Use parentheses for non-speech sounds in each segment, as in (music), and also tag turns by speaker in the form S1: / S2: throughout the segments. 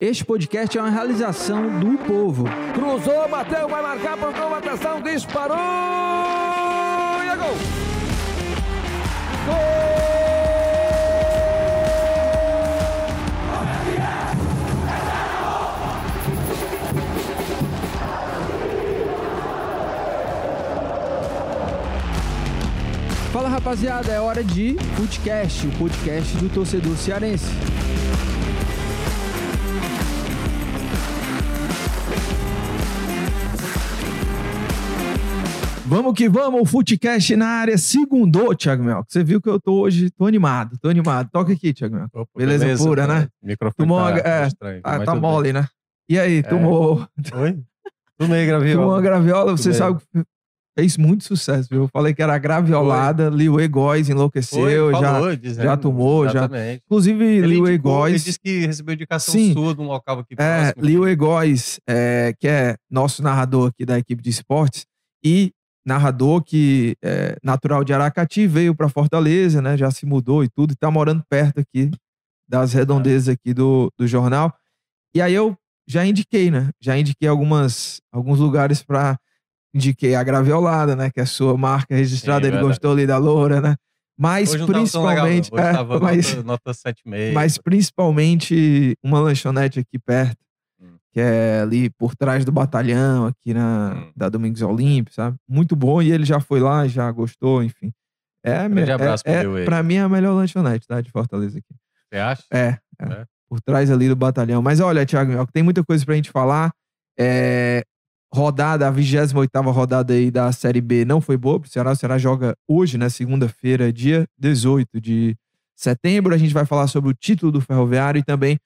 S1: Este podcast é uma realização do povo.
S2: Cruzou, bateu, vai marcar, procurou atenção, disparou e é gol!
S1: Fala rapaziada, é hora de Footcast, o podcast do torcedor cearense. Vamos que vamos, o Footcast na área. Segundou, Thiago Mel. Você viu que eu tô hoje, tô animado, tô animado. Toca aqui, Thiago Mel.
S3: Opa,
S1: Beleza pura, né?
S3: Microfone
S1: Tomou
S3: tá, tá
S1: é,
S3: estranho.
S1: Ah, tá
S3: tudo
S1: mole, né? E aí,
S3: É.
S1: tomou,
S3: bem. Oi? Tomei, graviola.
S1: tomou uma graviola, você
S3: Tomei.
S1: sabe que fez muito sucesso, viu? Eu falei que era graviolada, Liu Egóis enlouqueceu,
S3: Foi,
S1: já...
S3: falou, dizendo,
S1: já tomou, já-
S3: exatamente.
S1: Inclusive,
S3: Ele,
S1: Liu
S3: indicou, ele disse que recebeu indicação
S1: Sim.
S3: sua de um local aqui
S1: É,
S3: próximo.
S1: Liu Egóis, é, que é nosso narrador aqui da equipe de esportes e narrador que é natural de Aracati, veio para Fortaleza, né? Já se mudou e tudo, e tá morando perto aqui das redondezas aqui do, do jornal. E aí eu já indiquei, né? Já indiquei algumas, alguns lugares para indiquei a Graviolada, né? Que é a sua marca registrada.
S3: Sim,
S1: Ele
S3: verdade.
S1: gostou ali da loura, né? Mas
S3: legal,
S1: principalmente,
S3: Hoje
S1: é, (laughs) mas,
S3: nota, nota 7,5.
S1: mas principalmente uma lanchonete aqui perto. Que é ali por trás do batalhão, aqui na
S3: Hum.
S1: da Domingos Olímpio, sabe? Muito bom e ele já foi lá, já gostou, enfim. É,
S3: Grande abraço
S1: é,
S3: pro
S1: é, pra mim é a melhor lanchonete, tá? De Fortaleza aqui.
S3: Você acha?
S1: É, é.
S3: É.
S1: Por trás ali do batalhão. Mas olha, Thiago, tem muita coisa pra gente falar. É, rodada, a 28 rodada aí da Série B não foi boa pro Ceará. O Ceará joga hoje, né? Segunda-feira, dia 18 de setembro. A gente vai falar sobre o título do Ferroviário e também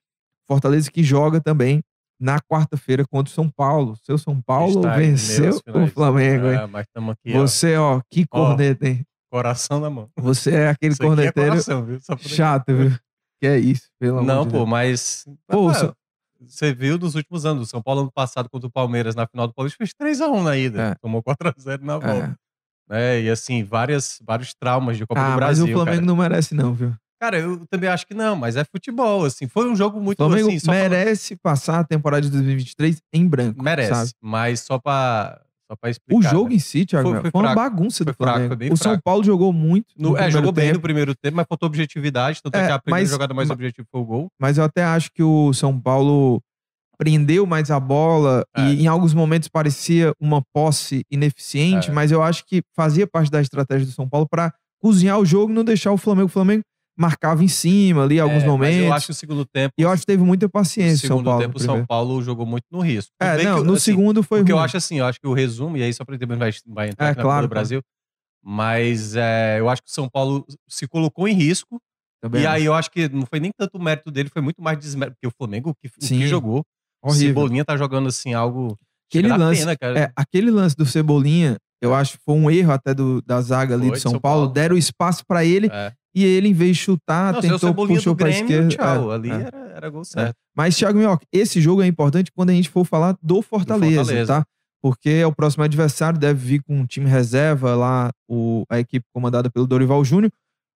S1: Fortaleza que joga também na quarta-feira contra o São Paulo. Seu São Paulo
S3: Está
S1: venceu o. Flamengo, hein?
S3: É, mas estamos aqui,
S1: Você, ó, que
S3: Ó,
S1: corneta, hein?
S3: coração na mão.
S1: Você é aquele
S3: Isso é
S1: corneteiro
S3: coração, viu?
S1: Chato, viu? Que é isso, pelo amor
S3: Não,
S1: de
S3: pô,
S1: Deus.
S3: mas.
S1: Pô,
S3: Ah, Você viu nos últimos anos, o São Paulo ano passado contra o Palmeiras na final do Paulista fez 3x1 na ida.
S1: É.
S3: Tomou 4x0 na volta.
S1: É.
S3: né? E assim, várias, vários traumas de Copa
S1: Ah,
S3: do
S1: mas
S3: Brasil.
S1: o Flamengo
S3: cara.
S1: não merece, não, viu?
S3: Cara, eu também acho que não, mas é futebol, assim. Foi um jogo muito
S1: Flamengo
S3: assim. Só pra-
S1: merece passar a temporada de 2023 em branco.
S3: merece,
S1: sabe?
S3: mas só pra, só pra explicar.
S1: O jogo
S3: né?
S1: em si, Thiago,
S3: Foi- foi
S1: foi, uma bagunça do
S3: fraco,
S1: Flamengo.
S3: bem
S1: o São
S3: fraco.
S1: Paulo jogou muito.
S3: No-
S1: no
S3: é, jogou bem
S1: tempo,
S3: no primeiro tempo, mas faltou objetividade. Tanto é,
S1: É,
S3: que a primeira
S1: mas-
S3: jogada mais
S1: ma-
S3: objetiva foi o gol.
S1: Mas eu até acho que o São Paulo prendeu mais a bola
S3: É.
S1: e em alguns momentos parecia uma posse ineficiente,
S3: É.
S1: mas eu acho que fazia parte da estratégia do São Paulo para cozinhar o jogo e não deixar o Flamengo. O Flamengo marcava em cima ali alguns
S3: É,
S1: momentos.
S3: eu acho que o segundo tempo.
S1: E eu acho que teve muita
S3: no
S1: paciência o São
S3: segundo
S1: Paulo.
S3: tempo,
S1: no
S3: o São. Paulo jogou muito no risco.
S1: É,
S3: bem
S1: não,
S3: que,
S1: no
S3: assim,
S1: segundo foi
S3: Porque eu
S1: ruim.
S3: acho assim, eu acho que o resumo, e aí só pra depois vai, vai entrar
S1: É,
S3: na
S1: claro,
S3: do Brasil, mas é, eu acho que o São Paulo se colocou em risco,
S1: Também
S3: e aí eu acho que não foi nem tanto o mérito dele, foi muito mais desmérito, porque o Flamengo, o que, o que
S1: Sim,
S3: jogou, o
S1: Horrível.
S3: Cebolinha tá jogando assim, algo...
S1: Aquele lance,
S3: pena, cara.
S1: É, aquele lance do Cebolinha, eu acho que foi um erro até do, da zaga ali
S3: Foi, de
S1: São,
S3: São
S1: Paulo.
S3: Paulo.
S1: Deram espaço pra ele
S3: É.
S1: e ele, em vez de chutar,
S3: Não, é
S1: tentou, puxou
S3: do Grêmio,
S1: esquerda.
S3: tchau,
S1: É,
S3: ali
S1: é.
S3: Era, era gol certo.
S1: Mas, Thiago Minhoca, esse jogo é importante quando a gente for falar do Fortaleza,
S3: Fortaleza.
S1: tá? Porque é o próximo adversário, deve vir com um time reserva lá, o, a equipe comandada pelo Dorival Júnior.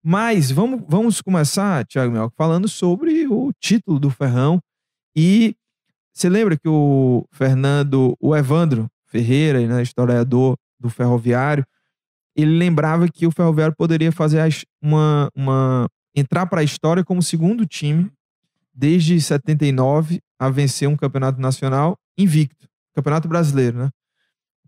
S1: Mas vamos, vamos começar, Thiago Minhoca, falando sobre o título do Ferrão. E você lembra que o Fernando, o Evandro Ferreira, né, historiador do Ferroviário, ele lembrava que o Ferroviário poderia fazer uma, uma entrar para a história como segundo time desde 79 a vencer um campeonato nacional invicto, campeonato brasileiro, né?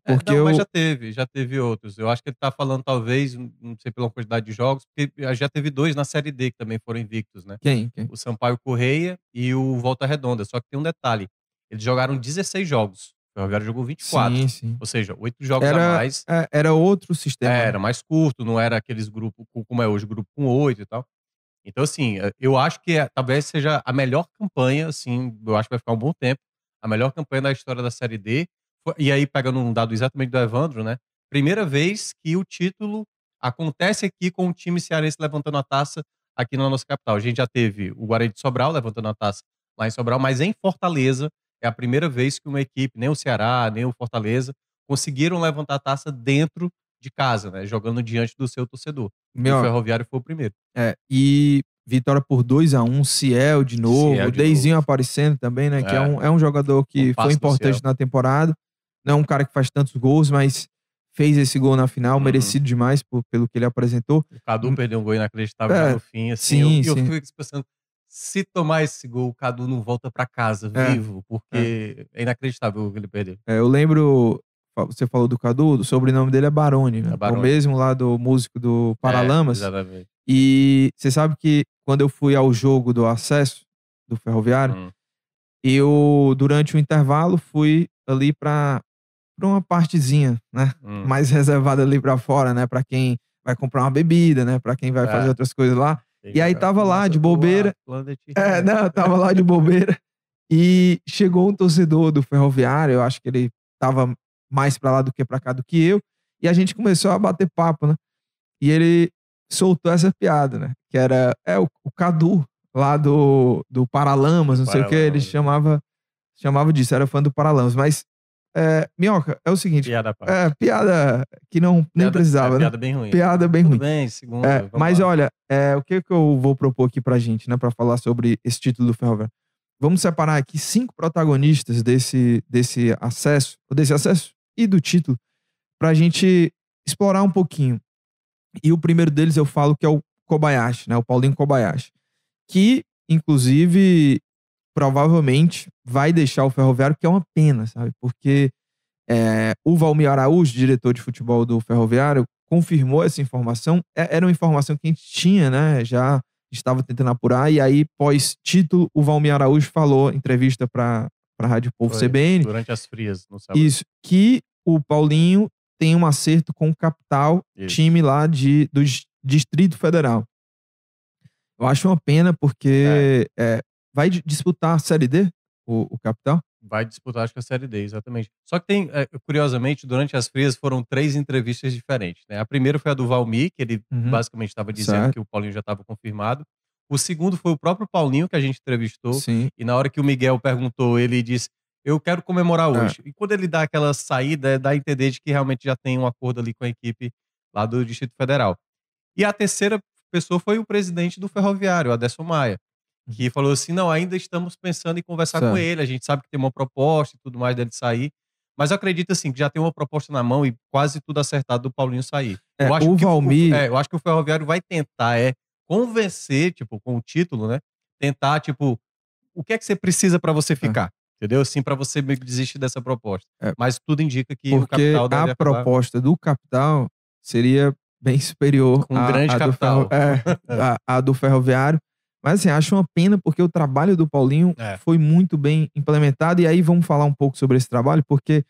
S3: É,
S1: Porque
S3: não, mas
S1: o-
S3: já teve, já teve outros. Eu acho que ele tá falando, talvez, não sei pela quantidade de jogos, porque já teve dois na Série D que também foram invictos, né?
S1: quem? quem?
S3: O Sampaio Correia e o Volta Redonda. Só que tem um detalhe: eles jogaram 16 jogos. O Ferroviário jogou 24.
S1: Sim, sim.
S3: Ou seja, oito jogos a
S1: Era,
S3: mais.
S1: é, era outro sistema.
S3: É, era mais curto, não era aqueles grupos co- como é hoje, grupo com oito e tal. Então, assim, eh, eu acho que é- talvez seja a melhor campanha, assim, eu acho que vai ficar um bom tempo, a melhor campanha da história da Série D. E aí, pegando um dado exatamente do Evandro, né? Primeira vez que o título acontece aqui com o time cearense levantando a taça aqui na nossa capital. A gente já teve o Guarani de Sobral levantando a taça lá em Sobral, mas em Fortaleza é a primeira vez que uma equipe, nem o Ceará, nem o Fortaleza, conseguiram levantar a taça dentro de casa, né? Jogando diante do seu torcedor.
S1: Meu,
S3: o Ferroviário foi o primeiro.
S1: é, e vitória por 2 a 1 Ciel de novo,
S3: Ciel
S1: o
S3: de
S1: Deizinho aparecendo também, né? Que é
S3: É.
S1: um, é um jogador que
S3: Um
S1: foi importante na temporada. Não é um cara que faz tantos gols, mas fez esse gol na final,
S3: Uhum.
S1: merecido demais por- pelo que ele apresentou.
S3: O Cadu
S1: Hum.
S3: perdeu um gol inacreditável
S1: É,
S3: no fim, assim.
S1: sim,
S3: eu,
S1: sim.
S3: eu fico pensando, se tomar esse gol, o Cadu não volta pra casa
S1: É,
S3: vivo, porque é. inacreditável o que ele perdeu.
S1: É, eu lembro, você falou do Cadu, o sobrenome dele é Baroni, né?
S3: É Baroni.
S1: O mesmo lá do músico do Paralamas.
S3: É, exatamente.
S1: E você sabe que quando eu fui ao jogo do acesso do Ferroviário,
S3: Hum.
S1: eu, durante o intervalo, fui ali pra, pra uma partezinha, né?
S3: Hum.
S1: Mais (laughs) reservada ali pra fora, né? Pra quem vai comprar uma bebida, né? Pra quem vai
S3: É.
S1: fazer outras coisas lá. E aí tava lá, de bobeira. É, não, tava lá de bobeira. E chegou um torcedor do Ferroviário, eu acho que ele tava mais pra lá do que pra cá do que eu. E a gente começou a bater papo, né? E ele soltou essa piada, né? Que era é, o, o Cadu, lá do, do Paralamas, não sei o que. Ele
S3: Paralamas.
S1: chamava, chamava disso, era fã do Paralamas. Mas, é, Minhoca, é o seguinte:
S3: Piada
S1: é, piada que não nem
S3: Piada-
S1: precisava,
S3: é,
S1: né?
S3: Piada bem ruim.
S1: Piada bem
S3: Tudo
S1: ruim.
S3: bem, segunda.
S1: É, mas
S3: lá.
S1: olha, é, o que, que eu vou propor aqui pra gente, né, pra falar sobre esse título do Ferroviário? Vamos separar aqui cinco protagonistas desse, desse acesso, desse acesso e do título, pra gente explorar um pouquinho. E o primeiro deles eu falo que é o Kobayashi, né, o Paulinho Kobayashi, que, inclusive, provavelmente vai deixar o Ferroviário, que é uma pena, sabe? Porque é, o Valmir Araújo, diretor de futebol do Ferroviário, confirmou essa informação. É- Era uma informação que a gente tinha, né? Já estava tentando apurar. E aí, pós-título, o Valmir Araújo falou, em entrevista para a Rádio Povo
S3: Foi,
S1: CBN,
S3: Durante as frias, no sábado.
S1: isso, que o Paulinho tem um acerto com o Capital,
S3: Isso.
S1: time lá de, do Dis- Distrito Federal. Eu acho uma pena porque é, vai di- disputar a Série D, o, o Capital?
S3: Vai disputar, acho que a Série D, exatamente. Só que tem, é, curiosamente, durante as frias foram três entrevistas diferentes. Né? A primeira foi a do Valmir, que ele
S1: Uhum.
S3: basicamente estava dizendo
S1: Certo.
S3: que o Paulinho já estava confirmado. O segundo foi o próprio Paulinho, que a gente entrevistou.
S1: Sim.
S3: E na hora que o Miguel perguntou, ele disse: Eu quero comemorar
S1: É.
S3: hoje. E quando ele dá aquela saída, é dá a entender de que realmente já tem um acordo ali com a equipe lá do Distrito Federal. E a terceira pessoa foi o presidente do Ferroviário, Adesso Maia, que falou assim: Não, ainda estamos pensando em conversar com
S1: Uhum. Certo.
S3: ele. A gente sabe que tem uma proposta e tudo mais dele sair. Mas eu acredito assim que já tem uma proposta na mão e quase tudo acertado do Paulinho sair.
S1: É,
S3: eu acho
S1: o
S3: que
S1: Valmir-
S3: é, eu acho que o Ferroviário vai tentar é convencer, tipo, com o título, né? Tentar, tipo, o que é que você precisa pra você ficar? Entendeu? Assim, pra você desistir dessa proposta.
S1: É.
S3: Mas tudo indica que o
S1: Porque
S3: capital deve
S1: a
S3: acabar
S1: proposta do Capital seria bem superior
S3: Com um
S1: à,
S3: grande
S1: à do
S3: capital.
S1: ferro- é, (laughs) à- à do Ferroviário. Mas assim, acho uma pena porque o trabalho do Paulinho
S3: É.
S1: foi muito bem implementado. E aí vamos falar um pouco sobre esse trabalho, porque,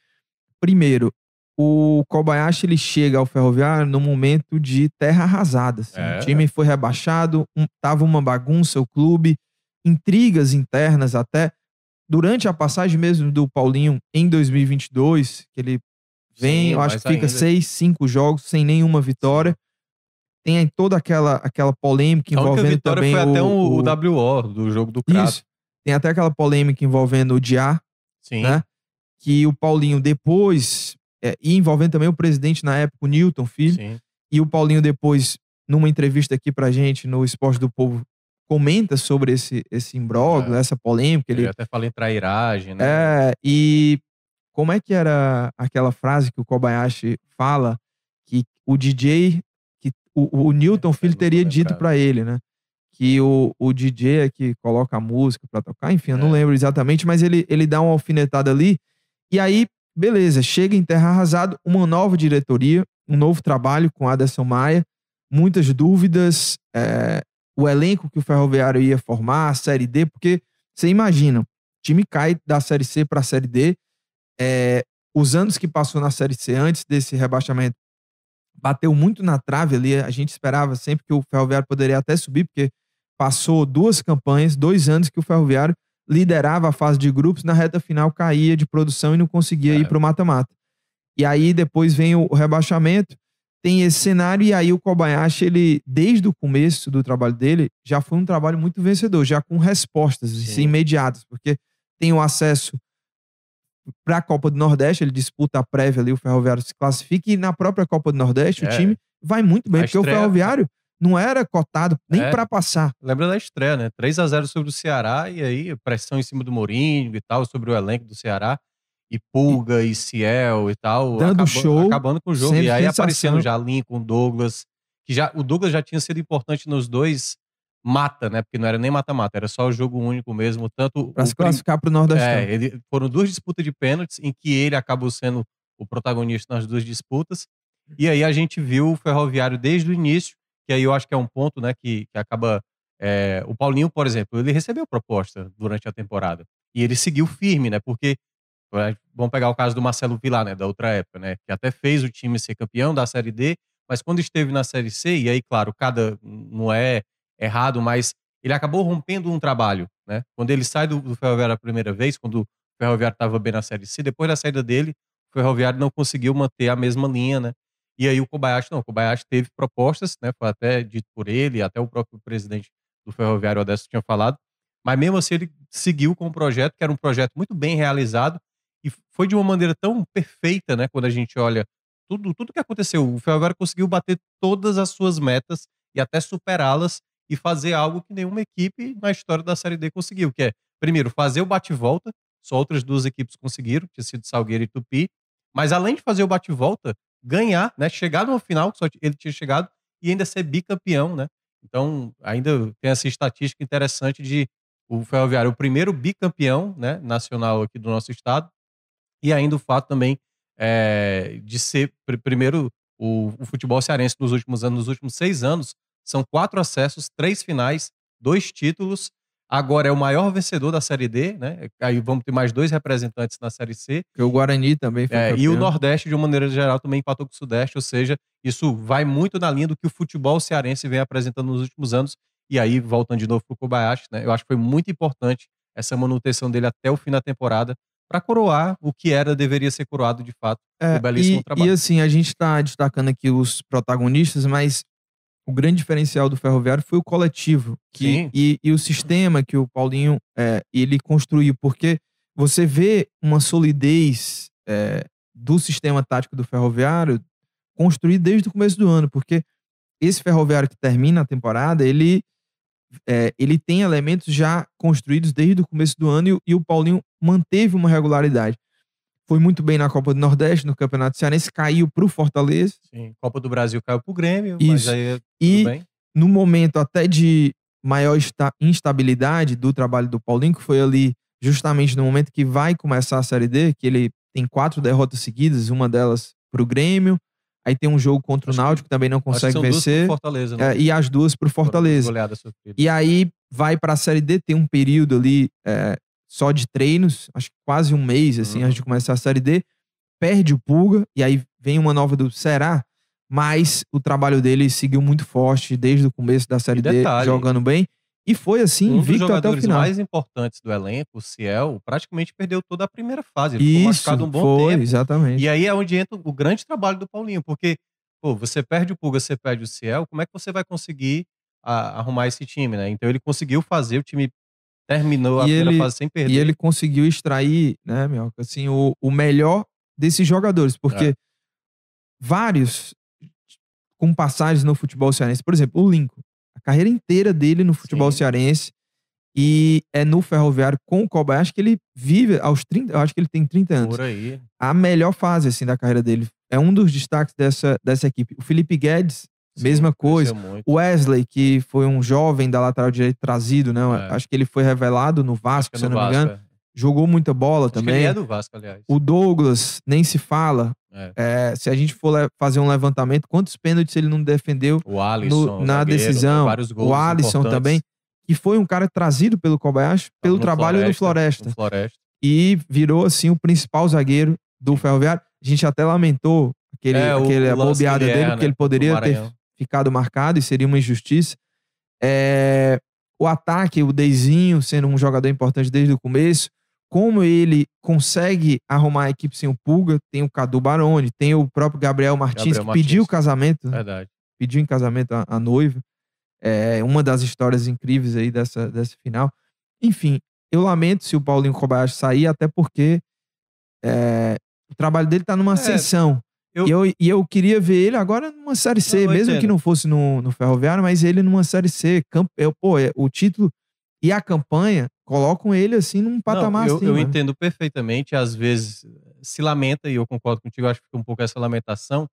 S1: primeiro, o Kobayashi ele chega ao Ferroviário no momento de terra arrasada. assim.
S3: É.
S1: O time foi rebaixado, um, tava uma bagunça o clube, intrigas internas até. Durante a passagem mesmo do Paulinho em 2022, que ele vem,
S3: Sim,
S1: eu acho que fica
S3: ainda.
S1: seis, cinco jogos sem nenhuma vitória. Tem toda aquela, aquela polêmica envolvendo
S3: vitória
S1: também
S3: foi até
S1: o,
S3: o,
S1: o-
S3: WO do jogo do Crato.
S1: Isso. Tem até aquela polêmica envolvendo o Diá,
S3: Sim.
S1: né? Que o Paulinho depois, é, e envolvendo também o presidente na época, o Newton Filho,
S3: Sim.
S1: e o Paulinho depois, numa entrevista aqui pra gente no Esporte do Povo, comenta sobre esse, esse imbróglio,
S3: É.
S1: essa polêmica.
S3: Ele
S1: Ele,
S3: até fala em trairagem, né?
S1: é, e como é que era aquela frase que o Kobayashi fala que o DJ, o, o Newton
S3: É,
S1: Filho
S3: tô
S1: teria dito pra ele, né? Que o, o DJ é que coloca a música pra tocar, enfim, eu não
S3: É.
S1: lembro exatamente, mas ele, ele dá uma alfinetada ali. E aí, beleza, chega em Terra Arrasado, uma nova diretoria, um novo trabalho com Aderson Maia, muitas dúvidas, é, o elenco que o Ferroviário ia formar, a Série D, porque você imagina, o time cai da Série C para a Série D, é, os anos que passou na Série C antes desse rebaixamento, bateu muito na trave ali, a gente esperava sempre que o Ferroviário poderia até subir, porque passou duas campanhas, dois anos que o Ferroviário liderava a fase de grupos, na reta final caía de produção e não conseguia
S3: É.
S1: ir para o mata-mata. E aí depois vem o rebaixamento, tem esse cenário, e aí o Kobayashi, ele, desde o começo do trabalho dele, já foi um trabalho muito vencedor, já com respostas assim,
S3: Sim.
S1: imediatas, porque tem o acesso para a Copa do Nordeste, ele disputa a prévia ali, o Ferroviário se classifica, e na própria Copa do Nordeste
S3: É.
S1: o time vai muito bem,
S3: A
S1: porque o
S3: estreia-
S1: Ferroviário não era cotado nem
S3: É.
S1: pra passar.
S3: Lembra da estreia, né? 3 a 0 sobre o Ceará e aí pressão em cima do Mourinho e tal, sobre o elenco do Ceará. E Pulga e Ciel e tal.
S1: Dando show,
S3: Acabando com o jogo. E aí
S1: sensação.
S3: aparecendo já Lincoln, Douglas. Que já, o Douglas já tinha sido importante nos dois mata, né? Porque não era nem mata-mata, era só o jogo único mesmo. Tanto
S1: Pra
S3: o
S1: se classificar pro Nordestão.
S3: é, ele, foram duas disputas de pênaltis em que ele acabou sendo o protagonista nas duas disputas. E aí a gente viu o Ferroviário desde o início, que aí eu acho que é um ponto, né, que, que acaba. é, o Paulinho, por exemplo, ele recebeu proposta durante a temporada. E ele seguiu firme, né? Porque. é, Vamos pegar o caso do Marcelo Vilar, né? Da outra época, né? Que até fez o time ser campeão da Série D, mas quando esteve na Série C, e aí, claro, cada. Não é errado, mas ele acabou rompendo um trabalho, né? Quando ele sai do, do Ferroviário a primeira vez, quando o Ferroviário estava bem na Série C, depois da saída dele, o Ferroviário não conseguiu manter a mesma linha, né? E aí o Kobayashi não, o Kobayashi teve propostas, né? Foi até dito por ele, até o próprio presidente do Ferroviário Odesto tinha falado, mas mesmo assim ele seguiu com o projeto, que era um projeto muito bem realizado e foi de uma maneira tão perfeita, né? Quando a gente olha tudo, tudo que aconteceu, o Ferroviário conseguiu bater todas as suas metas e até superá-las e fazer algo que nenhuma equipe na história da Série D conseguiu, que é, primeiro, fazer o bate-volta, só outras duas equipes conseguiram, tinha sido Salgueiro e Tupi, mas além de fazer o bate-volta, ganhar, né, chegar numa final, que só ele tinha chegado, e ainda ser bicampeão, né? Então, ainda tem essa estatística interessante de o Ferroviário, o primeiro bicampeão, né, nacional aqui do nosso estado, e ainda o fato também é, de ser, pr- primeiro, o, o futebol cearense nos últimos anos, nos últimos seis anos, são quatro acessos, três finais, dois títulos. Agora é o maior vencedor da Série D, né? Aí vamos ter mais dois representantes na Série C.
S1: Porque o Guarani também foi
S3: É, e o Nordeste, de uma maneira geral, também empatou com o Sudeste, ou seja, isso vai muito na linha do que o futebol cearense vem apresentando nos últimos anos. E aí, voltando de novo para o Kobayashi, né, eu acho que foi muito importante essa manutenção dele até o fim da temporada para coroar o que era, deveria ser coroado de fato.
S1: É,
S3: um belíssimo
S1: e,
S3: trabalho.
S1: E assim, a gente tá destacando aqui os protagonistas, mas o grande diferencial do Ferroviário foi o coletivo. Que, e, e o sistema que o Paulinho é, ele construiu. Porque você vê uma solidez é, do sistema tático do Ferroviário construído desde o começo do ano. Porque esse Ferroviário que termina a temporada, ele, é, ele tem elementos já construídos desde o começo do ano e, e o Paulinho manteve uma regularidade. Foi muito bem na Copa do Nordeste, no Campeonato Cearense, caiu para o Fortaleza.
S3: Sim, Copa do Brasil caiu pro Grêmio,
S1: Isso.
S3: mas aí é
S1: E
S3: bem.
S1: no momento até de maior instabilidade do trabalho do Paulinho, que foi ali justamente no momento que vai começar a Série D, que ele tem quatro derrotas seguidas, uma delas para o Grêmio, aí tem um jogo contra
S3: Acho
S1: o Náutico, que também não consegue vencer,
S3: Fortaleza, né?
S1: é, e as duas para o Fortaleza. E aí vai para a Série D, tem um período ali é, só de treinos, acho que quase um mês, assim,
S3: Uhum.
S1: antes de começar a Série D. Perde o Pulga, e aí vem uma nova do Ceará, mas o trabalho dele seguiu muito forte desde o começo da Série D, jogando bem. E foi assim,
S3: um dos
S1: invicto até o
S3: jogadores
S1: final.
S3: mais importantes do elenco, o Ciel, praticamente perdeu toda a primeira fase. Ele ficou
S1: Isso,
S3: machucado um bom
S1: foi,
S3: tempo.
S1: exatamente.
S3: E aí é onde entra o grande trabalho do Paulinho, porque, pô, você perde o Pulga, você perde o Ciel, como é que você vai conseguir a- arrumar esse time, né? Então ele conseguiu fazer, o time terminou a
S1: E
S3: primeira
S1: ele-
S3: fase sem perder.
S1: E ele conseguiu extrair, né, meu, assim, o, o melhor desses jogadores, porque
S3: É.
S1: vários com passagens no futebol cearense, por exemplo, o Lincoln, a carreira inteira dele no futebol
S3: Sim.
S1: cearense e é no Ferroviário com o Kobayashi que ele vive aos 30, eu acho que ele tem 30 anos.
S3: Por aí.
S1: A melhor fase assim da carreira dele. É um dos destaques dessa, dessa equipe. O Felipe Guedes,
S3: Sim,
S1: mesma coisa. O Wesley, que foi um jovem da lateral direita trazido, né?
S3: É.
S1: Acho que ele foi revelado no Vasco,
S3: é
S1: se eu não me
S3: Vasco,
S1: engano.
S3: é.
S1: Jogou muita bola
S3: Acho
S1: também.
S3: ele é do Vasco, aliás.
S1: O Douglas, nem se fala.
S3: É.
S1: É, se a gente for fazer um levantamento, quantos pênaltis ele não defendeu
S3: O Alisson,
S1: no- na
S3: zagueiro,
S1: decisão?
S3: vários gols
S1: O Alisson também, que foi um cara trazido pelo Kobayashi pelo
S3: No
S1: trabalho no Floresta.
S3: No Floresta.
S1: E virou, assim, o principal zagueiro do Ferroviário. A gente até lamentou aquele,
S3: É,
S1: aquele, a bobeada
S3: ele
S1: dele, porque
S3: né,
S1: ele poderia ter. Ficado marcado e seria uma injustiça. É, o ataque, o Deizinho sendo um jogador importante desde o começo, como ele consegue arrumar a equipe sem o Pulga, tem o Cadu Baroni, tem o próprio Gabriel Martins,
S3: Gabriel
S1: que pediu
S3: Martins.
S1: o casamento, né?
S3: Verdade.
S1: pediu em casamento a, a noiva. É uma das histórias incríveis aí dessa, dessa final. Enfim, eu lamento se o Paulinho Kobayashi sair, até porque é, o trabalho dele tá numa
S3: É.
S1: ascensão.
S3: Eu-
S1: E, eu, e eu queria ver ele agora numa Série C,
S3: Não,
S1: mesmo
S3: entendo.
S1: que não fosse no, no Ferroviário, mas ele numa Série C. Camp, eu, pô, é, o título e a campanha colocam ele assim num patamar
S3: Não, eu,
S1: assim.
S3: eu
S1: mano.
S3: entendo perfeitamente, às vezes se lamenta, e eu concordo contigo, acho que fica um pouco essa lamentação,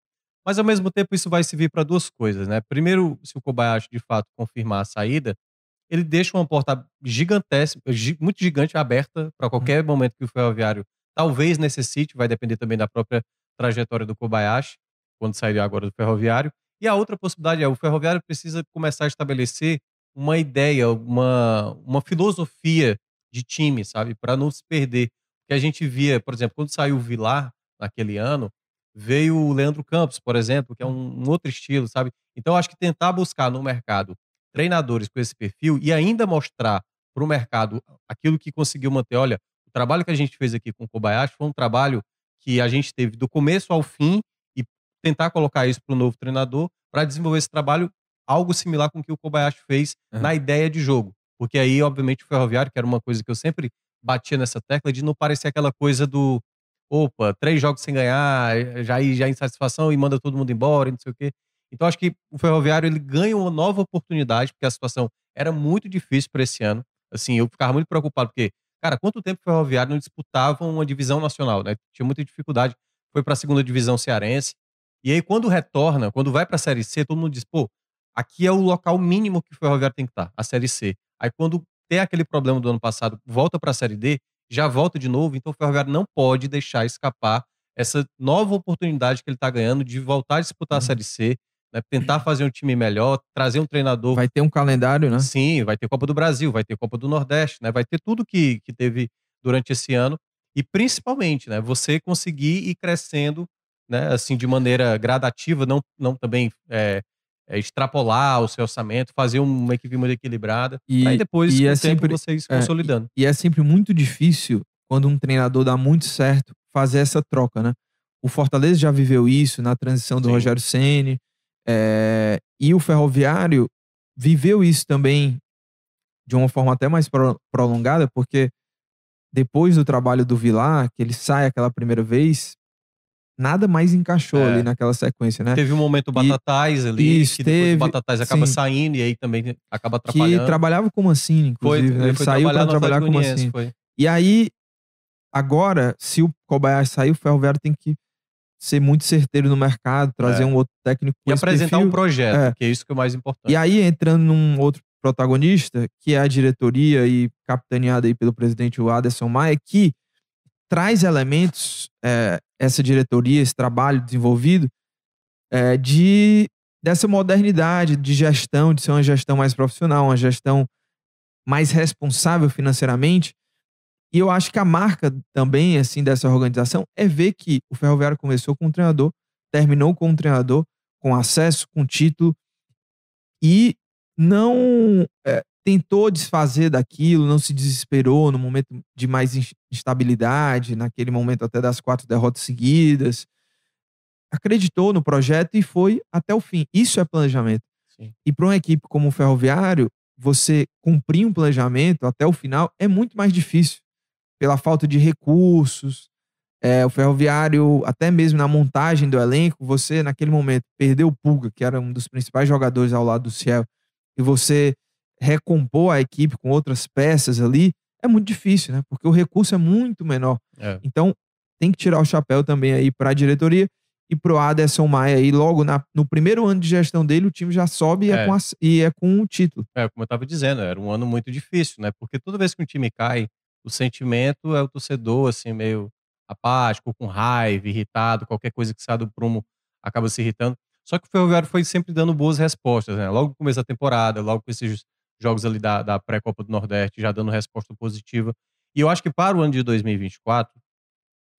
S3: mas ao mesmo tempo isso vai servir para duas coisas, né? Primeiro, se o Kobayashi de fato confirmar a saída, ele deixa uma porta gigantesca, gi- muito gigante aberta para qualquer momento que o ferroviário talvez necessite, vai depender também da própria trajetória do Kobayashi, quando sair agora do ferroviário. E a outra possibilidade é o ferroviário precisa começar a estabelecer uma ideia, uma, uma filosofia de time, sabe? Para não se perder. Que a gente via, por exemplo, quando saiu o Vilar naquele ano, veio o Leandro Campos, por exemplo, que é um, um outro estilo, sabe? Então, acho que tentar buscar no mercado treinadores com esse perfil e ainda mostrar para o mercado aquilo que conseguiu manter. Olha, o trabalho que a gente fez aqui com o Kobayashi foi um trabalho que a gente teve do começo ao fim e tentar colocar isso para o novo treinador para desenvolver esse trabalho algo similar com o que o Kobayashi fez
S1: Uhum.
S3: na ideia de jogo. Porque aí, obviamente, o Ferroviário, que era uma coisa que eu sempre batia nessa tecla, de não parecer aquela coisa do opa, três jogos sem ganhar, já, já insatisfação e manda todo mundo embora, e não sei o quê. Então, acho que o Ferroviário ele ganha uma nova oportunidade, porque a situação era muito difícil para esse ano. Assim, eu ficava muito preocupado, porque, cara, quanto tempo o Ferroviário não disputava uma divisão nacional, né? Tinha muita dificuldade. Foi para a segunda divisão cearense. E aí, quando retorna, quando vai para a Série C, todo mundo diz, pô, aqui é o local mínimo que o Ferroviário tem que estar, a Série C. Aí, quando tem aquele problema do ano passado, volta para a Série D, já volta de novo, então o Ferroviário não pode deixar escapar essa nova oportunidade que ele está ganhando de voltar a disputar a
S1: Uhum.
S3: Série C, né, tentar fazer um time melhor, trazer um treinador.
S1: Vai ter um calendário, né?
S3: Sim, vai ter Copa do Brasil, vai ter Copa do Nordeste, né, vai ter tudo que, que teve durante esse ano. E principalmente, né, você conseguir ir crescendo né, assim, de maneira gradativa, não, não também é, é, extrapolar o seu orçamento, fazer uma equipe muito equilibrada.
S1: E,
S3: aí depois,
S1: e
S3: com
S1: é
S3: o tempo,
S1: sempre-
S3: você ir se
S1: é,
S3: consolidando.
S1: E é sempre muito difícil, quando um treinador dá muito certo, fazer essa troca, né? O Fortaleza já viveu isso na transição do
S3: Sim.
S1: Rogério Ceni e o Ferroviário viveu isso também de uma forma até mais pro- prolongada, porque depois do trabalho do Vilar, que ele sai aquela primeira vez, nada mais encaixou
S3: É.
S1: ali naquela sequência, né?
S3: Teve um momento Batatais ali,
S1: isso,
S3: que
S1: teve,
S3: o Batatais acaba
S1: sim.
S3: saindo e aí também acaba
S1: Que
S3: atrapalhando.
S1: trabalhava com o Mancini,
S3: foi,
S1: inclusive, né?
S3: ele foi
S1: saiu para trabalhar com o Mancini.
S3: foi.
S1: E aí, agora, se o Kobayashi sair, o Ferroviário tem que ser muito certeiro no mercado, trazer
S3: É.
S1: um outro técnico
S3: E apresentar
S1: perfil.
S3: um projeto,
S1: É.
S3: que é isso que é o mais importante.
S1: E aí, entrando num outro protagonista, que é a diretoria e capitaneada aí pelo presidente o Aderson Maia, que traz elementos, é, essa diretoria, esse trabalho desenvolvido, é, de dessa modernidade de gestão, de ser uma gestão mais profissional, uma gestão mais responsável financeiramente. E eu acho que a marca também, assim, dessa organização é ver que o Ferroviário começou com um treinador, terminou com um treinador, com acesso, com título, e não é, tentou desfazer daquilo, não se desesperou no momento de mais ins- instabilidade, naquele momento até das quatro derrotas seguidas. Acreditou no projeto e foi até o fim. Isso é planejamento.
S3: Sim.
S1: E para uma equipe como o Ferroviário, você cumprir um planejamento até o final é muito mais difícil pela falta de recursos. É, o Ferroviário, até mesmo na montagem do elenco, você naquele momento perdeu o Pulga, que era um dos principais jogadores ao lado do Ciel, e você recompor a equipe com outras peças ali, é muito difícil, né? Porque o recurso é muito menor.
S3: É.
S1: Então, tem que tirar o chapéu também aí para a diretoria e pro Aderson Maia aí, logo na- no primeiro ano de gestão dele, o time já sobe e é,
S3: É.
S1: com, a- e é com o título.
S3: É, como eu estava dizendo, era um ano muito difícil, né? Porque toda vez que um time cai, o sentimento é o torcedor, assim, meio apático, com raiva, irritado, qualquer coisa que sai do prumo acaba se irritando. Só que o Ferroviário foi sempre dando boas respostas, né? Logo no começo da temporada, logo com esses jogos ali da, da pré-Copa do Nordeste, já dando resposta positiva. E eu acho que para o ano de 2024,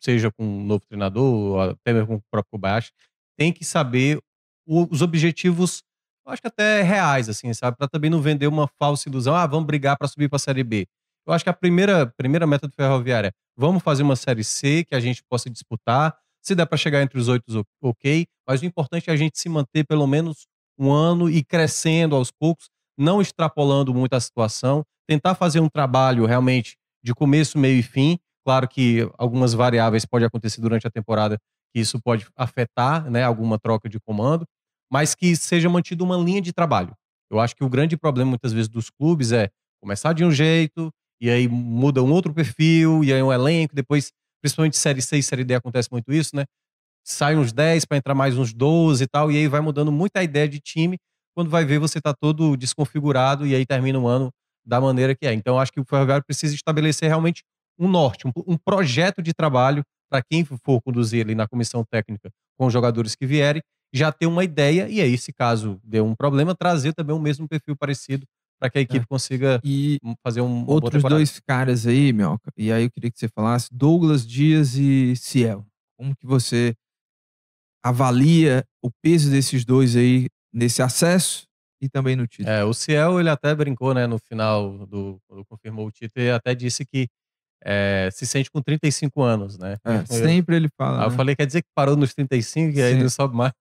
S3: seja com um novo treinador, até mesmo com o próprio Kobayashi, tem que saber os objetivos, acho que até reais, assim, sabe? Para também não vender uma falsa ilusão, ah, vamos brigar para subir para a Série B. Eu acho que a primeira, primeira meta do Ferroviário é vamos fazer uma Série C que a gente possa disputar. Se der para chegar entre os oito, ok. Mas o importante é a gente se manter pelo menos um ano e crescendo aos poucos, não extrapolando muito a situação, tentar fazer um trabalho realmente de começo, meio e fim. Claro que algumas variáveis podem acontecer durante a temporada que isso pode afetar né, alguma troca de comando, mas que seja mantida uma linha de trabalho. Eu acho que o grande problema muitas vezes dos clubes é começar de um jeito, e aí muda um outro perfil, e aí um elenco, depois, principalmente Série C e Série D acontece muito isso, né? Sai uns 10 para entrar mais uns 12 e tal, e aí vai mudando muito a ideia de time. Quando vai ver, você tá todo desconfigurado e aí termina o ano da maneira que é. Então, acho que o Ferroviário precisa estabelecer realmente um norte, um, um projeto de trabalho para quem for conduzir ali na comissão técnica com os jogadores que vierem, já ter uma ideia e aí, se caso dê um problema, trazer também o mesmo perfil parecido para que a equipe
S1: É.
S3: consiga
S1: E
S3: fazer um
S1: outros dois caras aí, Mioca, e aí eu queria que você falasse, Douglas Dias e Ciel. Como que você avalia o peso desses dois aí nesse acesso e também no título?
S3: É, o Ciel, ele até brincou, né, no final do quando confirmou o título, ele até disse que eh, se sente com 35 anos, né?
S1: É, sempre ele fala,
S3: Aí eu
S1: né?
S3: falei, quer dizer que parou nos 35 e aí não sobe mais.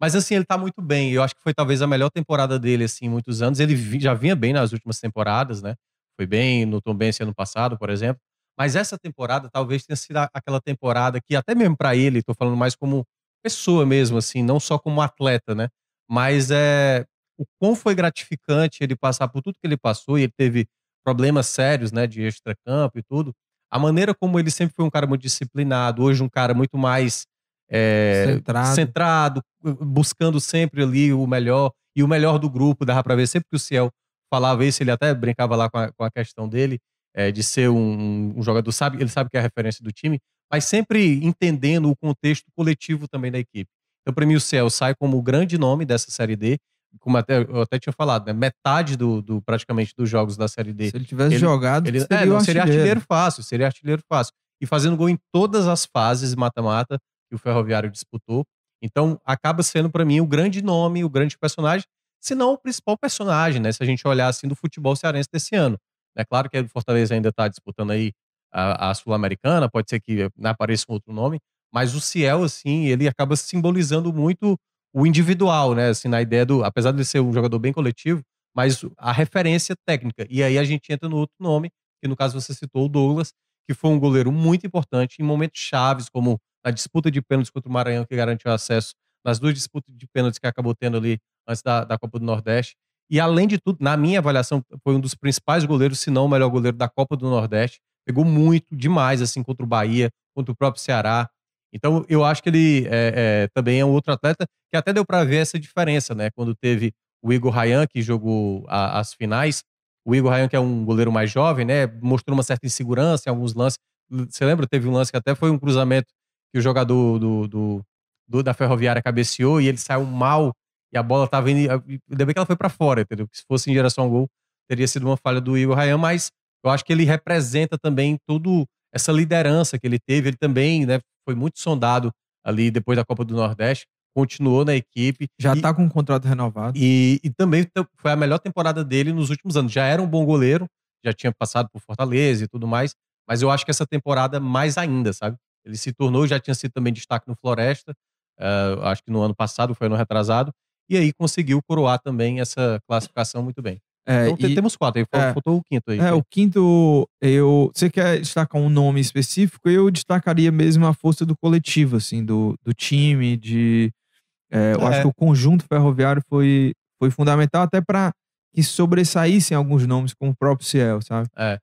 S3: Mas assim, ele tá muito bem. Eu acho que foi talvez a melhor temporada dele, assim, muitos anos. Ele vi- já vinha bem nas últimas temporadas, né? Foi bem no Tom Benz ano passado, por exemplo. Mas essa temporada talvez tenha sido aquela temporada que, até mesmo pra ele, tô falando mais como pessoa mesmo, assim, não só como atleta, né? Mas é o quão foi gratificante ele passar por tudo que ele passou e ele teve problemas sérios, né, de extracampo e tudo. A maneira como ele sempre foi um cara muito disciplinado, hoje um cara muito mais é,
S1: Centrado.
S3: centrado, buscando sempre ali o melhor e o melhor do grupo. Dava pra ver sempre que o Ciel falava isso, ele até brincava lá com a, com a questão dele é, de ser um, um jogador, sabe, ele sabe que é a referência do time, mas sempre entendendo o contexto coletivo também da equipe. Então, para mim, o Ciel sai como o grande nome dessa Série D, como até, eu até tinha falado, né? metade do, do- praticamente dos jogos da Série D
S1: Se ele tivesse
S3: ele-
S1: jogado,
S3: ele,
S1: seria,
S3: é, não, seria
S1: artilheiro.
S3: artilheiro fácil, seria artilheiro fácil. E fazendo gol em todas as fases mata-mata que o Ferroviário disputou. Então, acaba sendo para mim o grande nome, o grande personagem, se não o principal personagem, né? Se a gente olhar assim do futebol cearense desse ano. É claro que o Fortaleza ainda está disputando aí a, a Sul-Americana, pode ser que né, apareça um outro nome, mas o Ciel, assim, ele acaba simbolizando muito o individual, né? Assim, na ideia do. Apesar de ser um jogador bem coletivo, mas a referência técnica. E aí a gente entra no outro nome, que no caso você citou o Douglas, que foi um goleiro muito importante em momentos chaves, como na disputa de pênaltis contra o Maranhão, que garantiu acesso, nas duas disputas de pênaltis que acabou tendo ali antes da, da Copa do Nordeste. E além de tudo, na minha avaliação, foi um dos principais goleiros, se não o melhor goleiro da Copa do Nordeste. Pegou muito, demais, assim, contra o Bahia, contra o próprio Ceará. Então, eu acho que ele é, é, também é um outro atleta que até deu para ver essa diferença, né? Quando teve o Igor Rayan, que jogou a- as finais. O Igor Rayan, que é um goleiro mais jovem, né? Mostrou uma certa insegurança em alguns lances. Você lembra? Teve um lance que até foi um cruzamento que o jogador do, do- do- da Ferroviária cabeceou e ele saiu mal e a bola tava indo. Ainda bem que ela foi para fora, entendeu? Porque se fosse em direção ao gol, teria sido uma falha do Igor Rayan, mas eu acho que ele representa também tudo essa liderança que ele teve. Ele também né, foi muito sondado ali depois da Copa do Nordeste, continuou na equipe.
S1: Já
S3: e,
S1: tá com um contrato renovado.
S3: e, e também foi a melhor temporada dele nos últimos anos. Já era um bom goleiro, já tinha passado por Fortaleza e tudo mais, mas eu acho que essa temporada mais ainda, sabe? Ele se tornou, já tinha sido também destaque no Floresta, eh, acho que no ano passado, foi ano retrasado, e aí conseguiu coroar também essa classificação muito bem.
S1: É,
S3: Então
S1: e-
S3: temos quatro, aí
S1: é.
S3: faltou o quinto aí.
S1: É, o quinto, eu. Você quer destacar um nome específico? Eu destacaria mesmo a força do coletivo, assim, do, do time, de. é, eu
S3: É.
S1: acho que o conjunto ferroviário foi, foi fundamental até para que sobressaíssem alguns nomes, como o próprio Ciel, sabe?
S3: É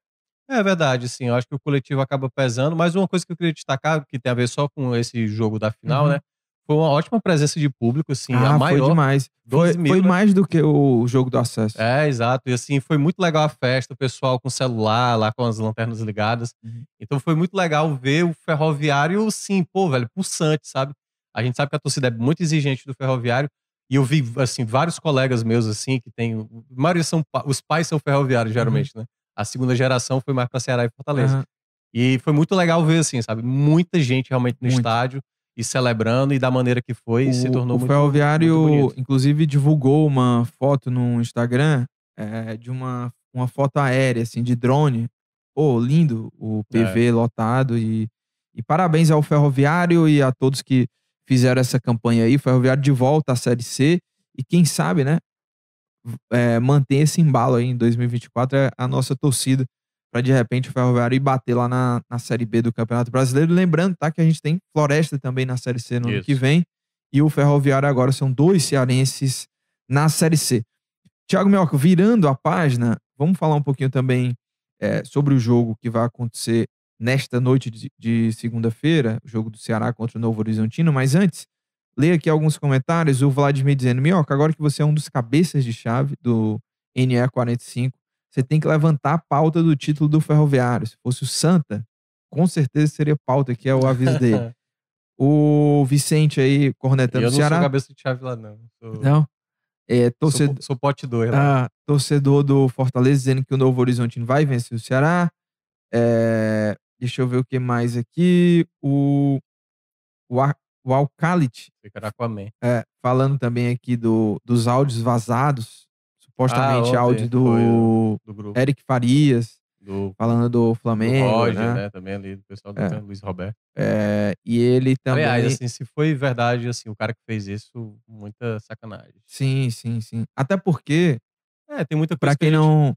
S3: verdade, sim. Eu acho que o coletivo acaba pesando, mas uma coisa que eu queria destacar, que tem a ver só com esse jogo da final,
S1: Uhum.
S3: né? Foi uma ótima presença de público, assim,
S1: ah,
S3: a maior.
S1: foi demais. Foi,
S3: 12 mil,
S1: foi
S3: né?
S1: mais do que o jogo do acesso.
S3: É, exato. E assim, foi muito legal a festa, o pessoal com celular, lá com as lanternas ligadas.
S1: Uhum.
S3: Então foi muito legal ver o ferroviário, sim, pô, velho, pulsante, sabe? A gente sabe que a torcida é muito exigente do ferroviário. E eu vi, assim, vários colegas meus, assim, que tem. A maioria são. Os pais são ferroviários, geralmente, né? A segunda geração foi mais pra Ceará e Fortaleza.
S1: Aham.
S3: E foi muito legal ver, assim, sabe? Muita gente realmente no
S1: Muito.
S3: estádio e celebrando e da maneira que foi, e se
S1: O-
S3: tornou
S1: o
S3: muito,
S1: Ferroviário,
S3: muito
S1: inclusive, divulgou uma foto no Instagram é, de uma, uma foto aérea, assim, de drone. Pô, lindo o PV
S3: É.
S1: lotado. E, e parabéns ao Ferroviário e a todos que fizeram essa campanha aí. Ferroviário de volta à Série C. E quem sabe, né? É, manter esse embalo aí em 2024 é a nossa torcida para de repente o Ferroviário ir bater lá na, na Série B do Campeonato Brasileiro. Lembrando, tá, que a gente tem Floresta também na Série C no ano
S3: Isso.
S1: que vem. E o Ferroviário agora são dois cearenses na Série C. Thiago Mioca, virando a página, vamos falar um pouquinho também é, sobre o jogo que vai acontecer nesta noite de, de segunda-feira, o jogo do Ceará contra o Novo Horizontino. Mas antes, leia aqui alguns comentários. O Vladimir dizendo: Mioca, agora que você é um dos cabeças de chave do NE45, você tem que levantar a pauta do título do Ferroviário. Se fosse o Santa, com certeza seria pauta, que é o aviso dele. (laughs) O Vicente aí,
S3: eu
S1: cornetando
S3: não
S1: o
S3: sou
S1: Ceará.
S3: cabeça de chave lá, não. Sou,
S1: Não. É,
S3: sou,
S1: torcedor,
S3: sou pote 2 lá.
S1: ah, torcedor do Fortaleza dizendo que o Novo Horizontino vai vencer o Ceará. É, deixa eu ver o que mais aqui. O, o, Ar- o Alcalit é, falando também aqui do, dos áudios vazados. Supostamente
S3: ontem
S1: áudio do
S3: Do.
S1: Eric Farias,
S3: Do,
S1: falando do
S3: do
S1: Flamengo.
S3: Roger,
S1: né?
S3: né? Também ali, do pessoal do
S1: É.
S3: Luiz Roberto.
S1: É, e ele também.
S3: Aliás, assim, se foi verdade, assim, o cara que fez isso, muita sacanagem.
S1: Sim, sim, sim. Até porque
S3: É, tem muita
S1: Pra
S3: coisa que
S1: quem
S3: a gente-
S1: não,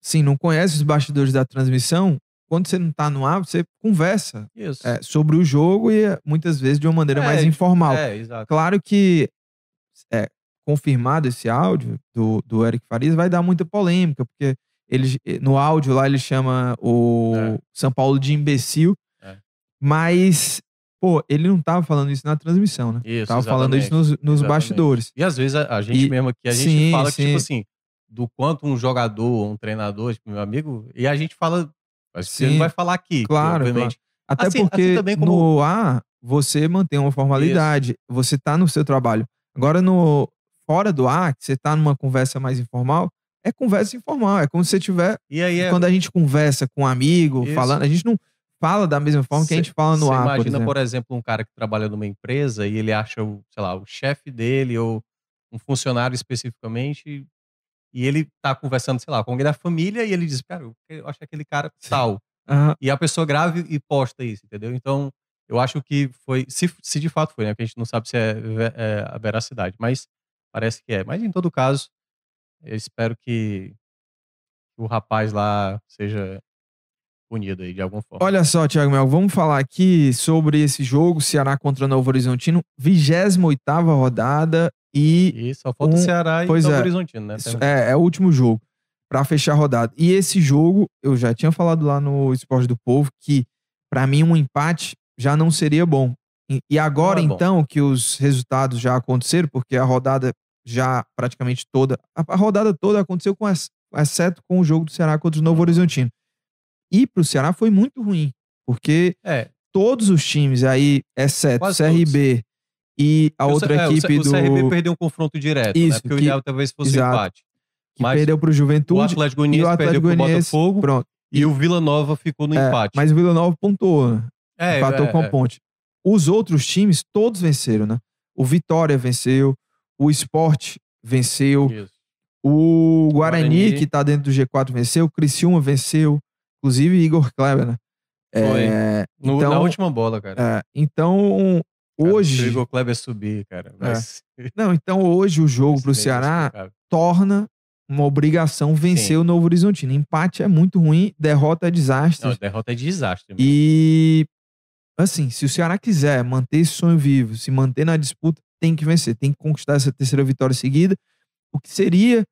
S1: sim, não conhece os bastidores da transmissão, quando você não tá no ar, você conversa é, sobre o jogo e é, muitas vezes de uma maneira
S3: É,
S1: mais informal.
S3: É, exato.
S1: Claro que é, confirmado esse áudio do, do Eric Farias vai dar muita polêmica, porque ele, no áudio lá ele chama o
S3: É.
S1: São Paulo de imbecil,
S3: É.
S1: mas, pô, ele não tava falando isso na transmissão, né?
S3: Isso,
S1: tava falando isso nos, nos bastidores.
S3: E às vezes a, a gente
S1: E-
S3: mesmo aqui, a gente
S1: sim,
S3: fala que,
S1: sim.
S3: tipo assim, do quanto um jogador ou um treinador, tipo, meu amigo, e a gente fala. Mas você não vai falar aqui,
S1: claro,
S3: obviamente.
S1: Até
S3: Assim- assim
S1: porque
S3: também como-
S1: no ar você mantém uma formalidade, você tá no seu trabalho. Agora no fora do ar, que você tá numa conversa mais informal, é conversa informal, é como se você tiver
S3: E aí é.
S1: quando a gente conversa com um amigo,
S3: Isso.
S1: falando, a gente não fala da mesma forma que a gente fala no
S3: Você
S1: ar, por
S3: imagina,
S1: exemplo.
S3: por exemplo, um cara que trabalha numa empresa e ele acha, o, sei lá, o chefe dele ou um funcionário especificamente, e ele tá conversando, sei lá, com alguém da família e ele diz, cara, eu acho aquele cara tal.
S1: Aham.
S3: E a pessoa grave e posta isso, entendeu? Então, eu acho que foi, se, se de fato foi, né? Porque a gente não sabe se é, é a veracidade, mas parece que é. Mas em todo caso, eu espero que o rapaz lá seja punido aí de alguma forma.
S1: Olha só, Thiago Mel, vamos falar aqui sobre esse jogo, Ceará contra Novo Horizontino, 28ª rodada e
S3: E só falta
S1: Um-
S3: o Ceará e
S1: pois
S3: Novo
S1: é.
S3: Horizontino, né?
S1: Isso É, é o último jogo pra fechar a rodada. E esse jogo, eu já tinha falado lá no Esporte do Povo que pra mim um empate já não seria bom. E- agora
S3: é bom.
S1: então que os resultados já aconteceram, porque a rodada já praticamente toda, a, rodada toda aconteceu com ex- exceto com o jogo do Ceará contra o Novo Horizontino. E pro Ceará foi muito ruim, porque
S3: É,
S1: todos os times aí, exceto
S3: Quase
S1: CRB e a
S3: o
S1: outra
S3: é, o
S1: equipe
S3: o
S1: do
S3: CRB perdeu um confronto direto, né?
S1: Isso,
S3: Porque o
S1: que-
S3: ideal talvez fosse o
S1: exato.
S3: empate.
S1: que
S3: mas
S1: perdeu pro
S3: O
S1: Juventude
S3: Atlético
S1: e o
S3: Goianiense perdeu
S1: Atlético
S3: pro
S1: Goianiense,
S3: Botafogo
S1: pronto.
S3: e o Vila Nova ficou no
S1: É,
S3: empate.
S1: Mas o Vila Nova pontuou, né?
S3: é,
S1: empatou
S3: é,
S1: com a
S3: é.
S1: Ponte. Os outros times, todos venceram, né? O Vitória venceu, o Sport venceu,
S3: Isso.
S1: o Guarani,
S3: Guarani.
S1: que tá dentro do G4, venceu, o Criciúma venceu, inclusive Igor Kleber, né?
S3: Foi.
S1: É,
S3: No-
S1: então,
S3: na última bola, cara.
S1: é, então,
S3: Cara,
S1: hoje...
S3: Se o Igor Kleber subir, cara.
S1: É.
S3: ser- (laughs)
S1: Não, então hoje o jogo pro
S3: ser
S1: Ceará torna uma obrigação vencer
S3: Sim.
S1: o Novo Horizontino. Empate é muito ruim, derrota é desastre.
S3: Não, derrota é desastre. mesmo.
S1: E assim, se o Ceará quiser manter esse sonho vivo, se manter na disputa, tem que vencer, tem que conquistar essa terceira vitória seguida. O que seria,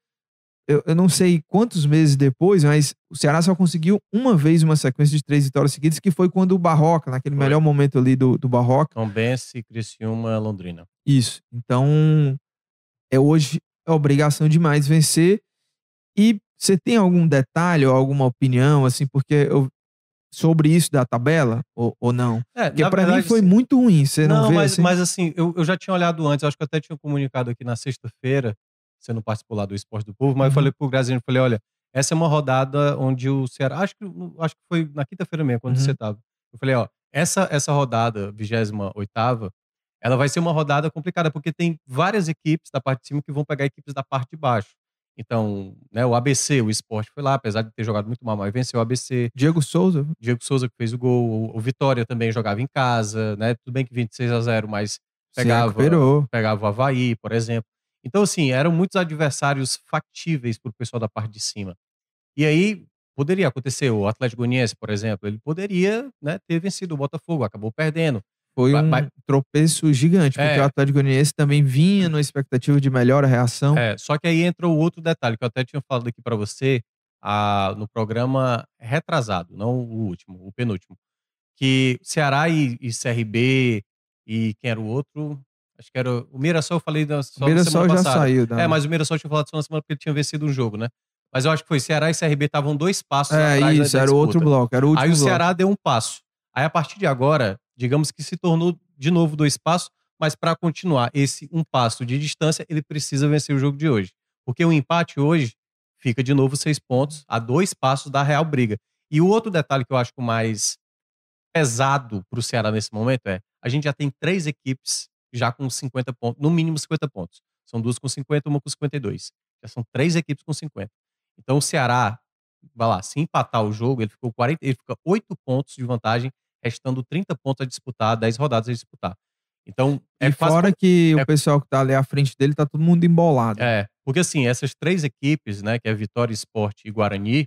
S1: eu, eu não sei quantos meses depois, mas o Ceará só conseguiu uma vez uma sequência de três vitórias seguidas, que foi quando o Barroca, naquele
S3: Foi.
S1: melhor momento ali do, do Barroca.
S3: Tom Bense, Criciúma, Londrina.
S1: Isso. Então, é hoje é obrigação demais vencer. E você tem algum detalhe ou alguma opinião, assim, porque eu, sobre isso da tabela, ou, ou não?
S3: É,
S1: Porque
S3: na
S1: pra mim foi
S3: assim,
S1: muito ruim. Você não,
S3: Não,
S1: vê
S3: mas
S1: assim?
S3: mas assim, eu, eu já tinha olhado antes, acho que até tinha comunicado aqui na sexta-feira, você não participou lá do Esporte do Povo, mas eu
S1: Uhum.
S3: falei pro Graziano, falei, olha, essa é uma rodada onde o Ceará, acho que, acho que foi na quinta-feira mesmo, quando
S1: Uhum.
S3: você tava. Eu falei, ó, essa, essa rodada, 28ª, ela vai ser uma rodada complicada, porque tem várias equipes da parte de cima que vão pegar equipes da parte de baixo. Então, né, o ABC, o Esporte foi lá, apesar de ter jogado muito mal, mas venceu o ABC.
S1: Diego Souza.
S3: Diego Souza que fez o gol, o- Vitória também jogava em casa, né? Tudo bem que 26 a 0, mas pegava, pegava o Havaí, por exemplo. Então, assim, eram muitos adversários factíveis pro pessoal da parte de cima. E aí, poderia acontecer. O Atlético Goianiense, por exemplo, ele poderia né, ter vencido o Botafogo, acabou perdendo.
S1: Foi um tropeço gigante, porque
S3: É.
S1: o Atlético Goianiense também vinha numa expectativa de melhor reação.
S3: É, só que aí entra o outro detalhe que eu até tinha falado aqui pra você ah, no programa retrasado, não o último, o penúltimo. Que Ceará e, e CRB e quem era o outro? Acho que era o o Mirassol, eu falei da, só
S1: o Mirassol já
S3: passada.
S1: saiu. Da...
S3: É, mas o Mirassol tinha falado só na semana porque ele tinha vencido um jogo, né? Mas eu acho que foi Ceará e CRB estavam dois passos
S1: É
S3: atrás da-
S1: isso, era o outro bloco. Era o último
S3: Aí o
S1: bloco.
S3: Ceará deu um passo. Aí a partir de agora, digamos que se tornou de novo dois passos, mas para continuar esse um passo de distância, ele precisa vencer o jogo de hoje. Porque o empate hoje fica de novo seis pontos, a dois passos da real briga. E o outro detalhe que eu acho o mais pesado para o Ceará nesse momento é: a gente já tem três equipes já com 50 pontos, no mínimo 50 pontos. São duas com 50, uma com 52. Já são três equipes com 50. Então o Ceará, vai lá, se empatar o jogo, ele ficou 40, ele fica 8 pontos de vantagem, restando 30 pontos a disputar, 10 rodadas a disputar. Então, é
S1: e
S3: quase
S1: fora que
S3: é-
S1: o pessoal que tá ali à frente dele tá todo mundo embolado.
S3: é, porque assim, essas três equipes, né, que é Vitória, Esporte e Guarani,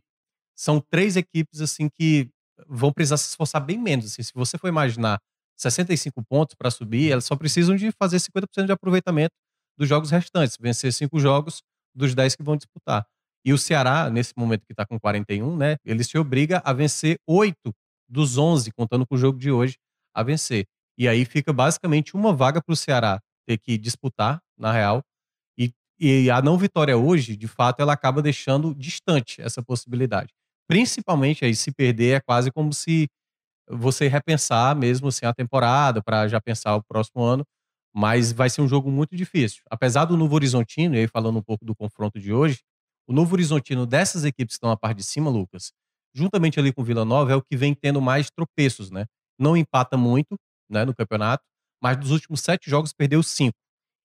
S3: são três equipes assim que vão precisar se esforçar bem menos. Assim, se você for imaginar 65 pontos para subir, elas só precisam de fazer 50% de aproveitamento dos jogos restantes, vencer cinco jogos dos 10 que vão disputar. E o Ceará, nesse momento que está com 41, né, ele se obriga a vencer oito dos 11, contando com o jogo de hoje, a vencer. E aí fica basicamente uma vaga para o Ceará ter que disputar, na real, e, e a não vitória hoje, de fato, ela acaba deixando distante essa possibilidade. Principalmente aí, se perder, é quase como se você repensar mesmo assim a temporada para já pensar o próximo ano, mas vai ser um jogo muito difícil. Apesar do Novo Horizontino, e aí falando um pouco do confronto de hoje, o Novo Horizontino dessas equipes que estão na parte de cima, Lucas, juntamente ali com o Vila Nova, é o que vem tendo mais tropeços, né? Não empata muito, né, no campeonato, mas dos últimos sete jogos perdeu cinco.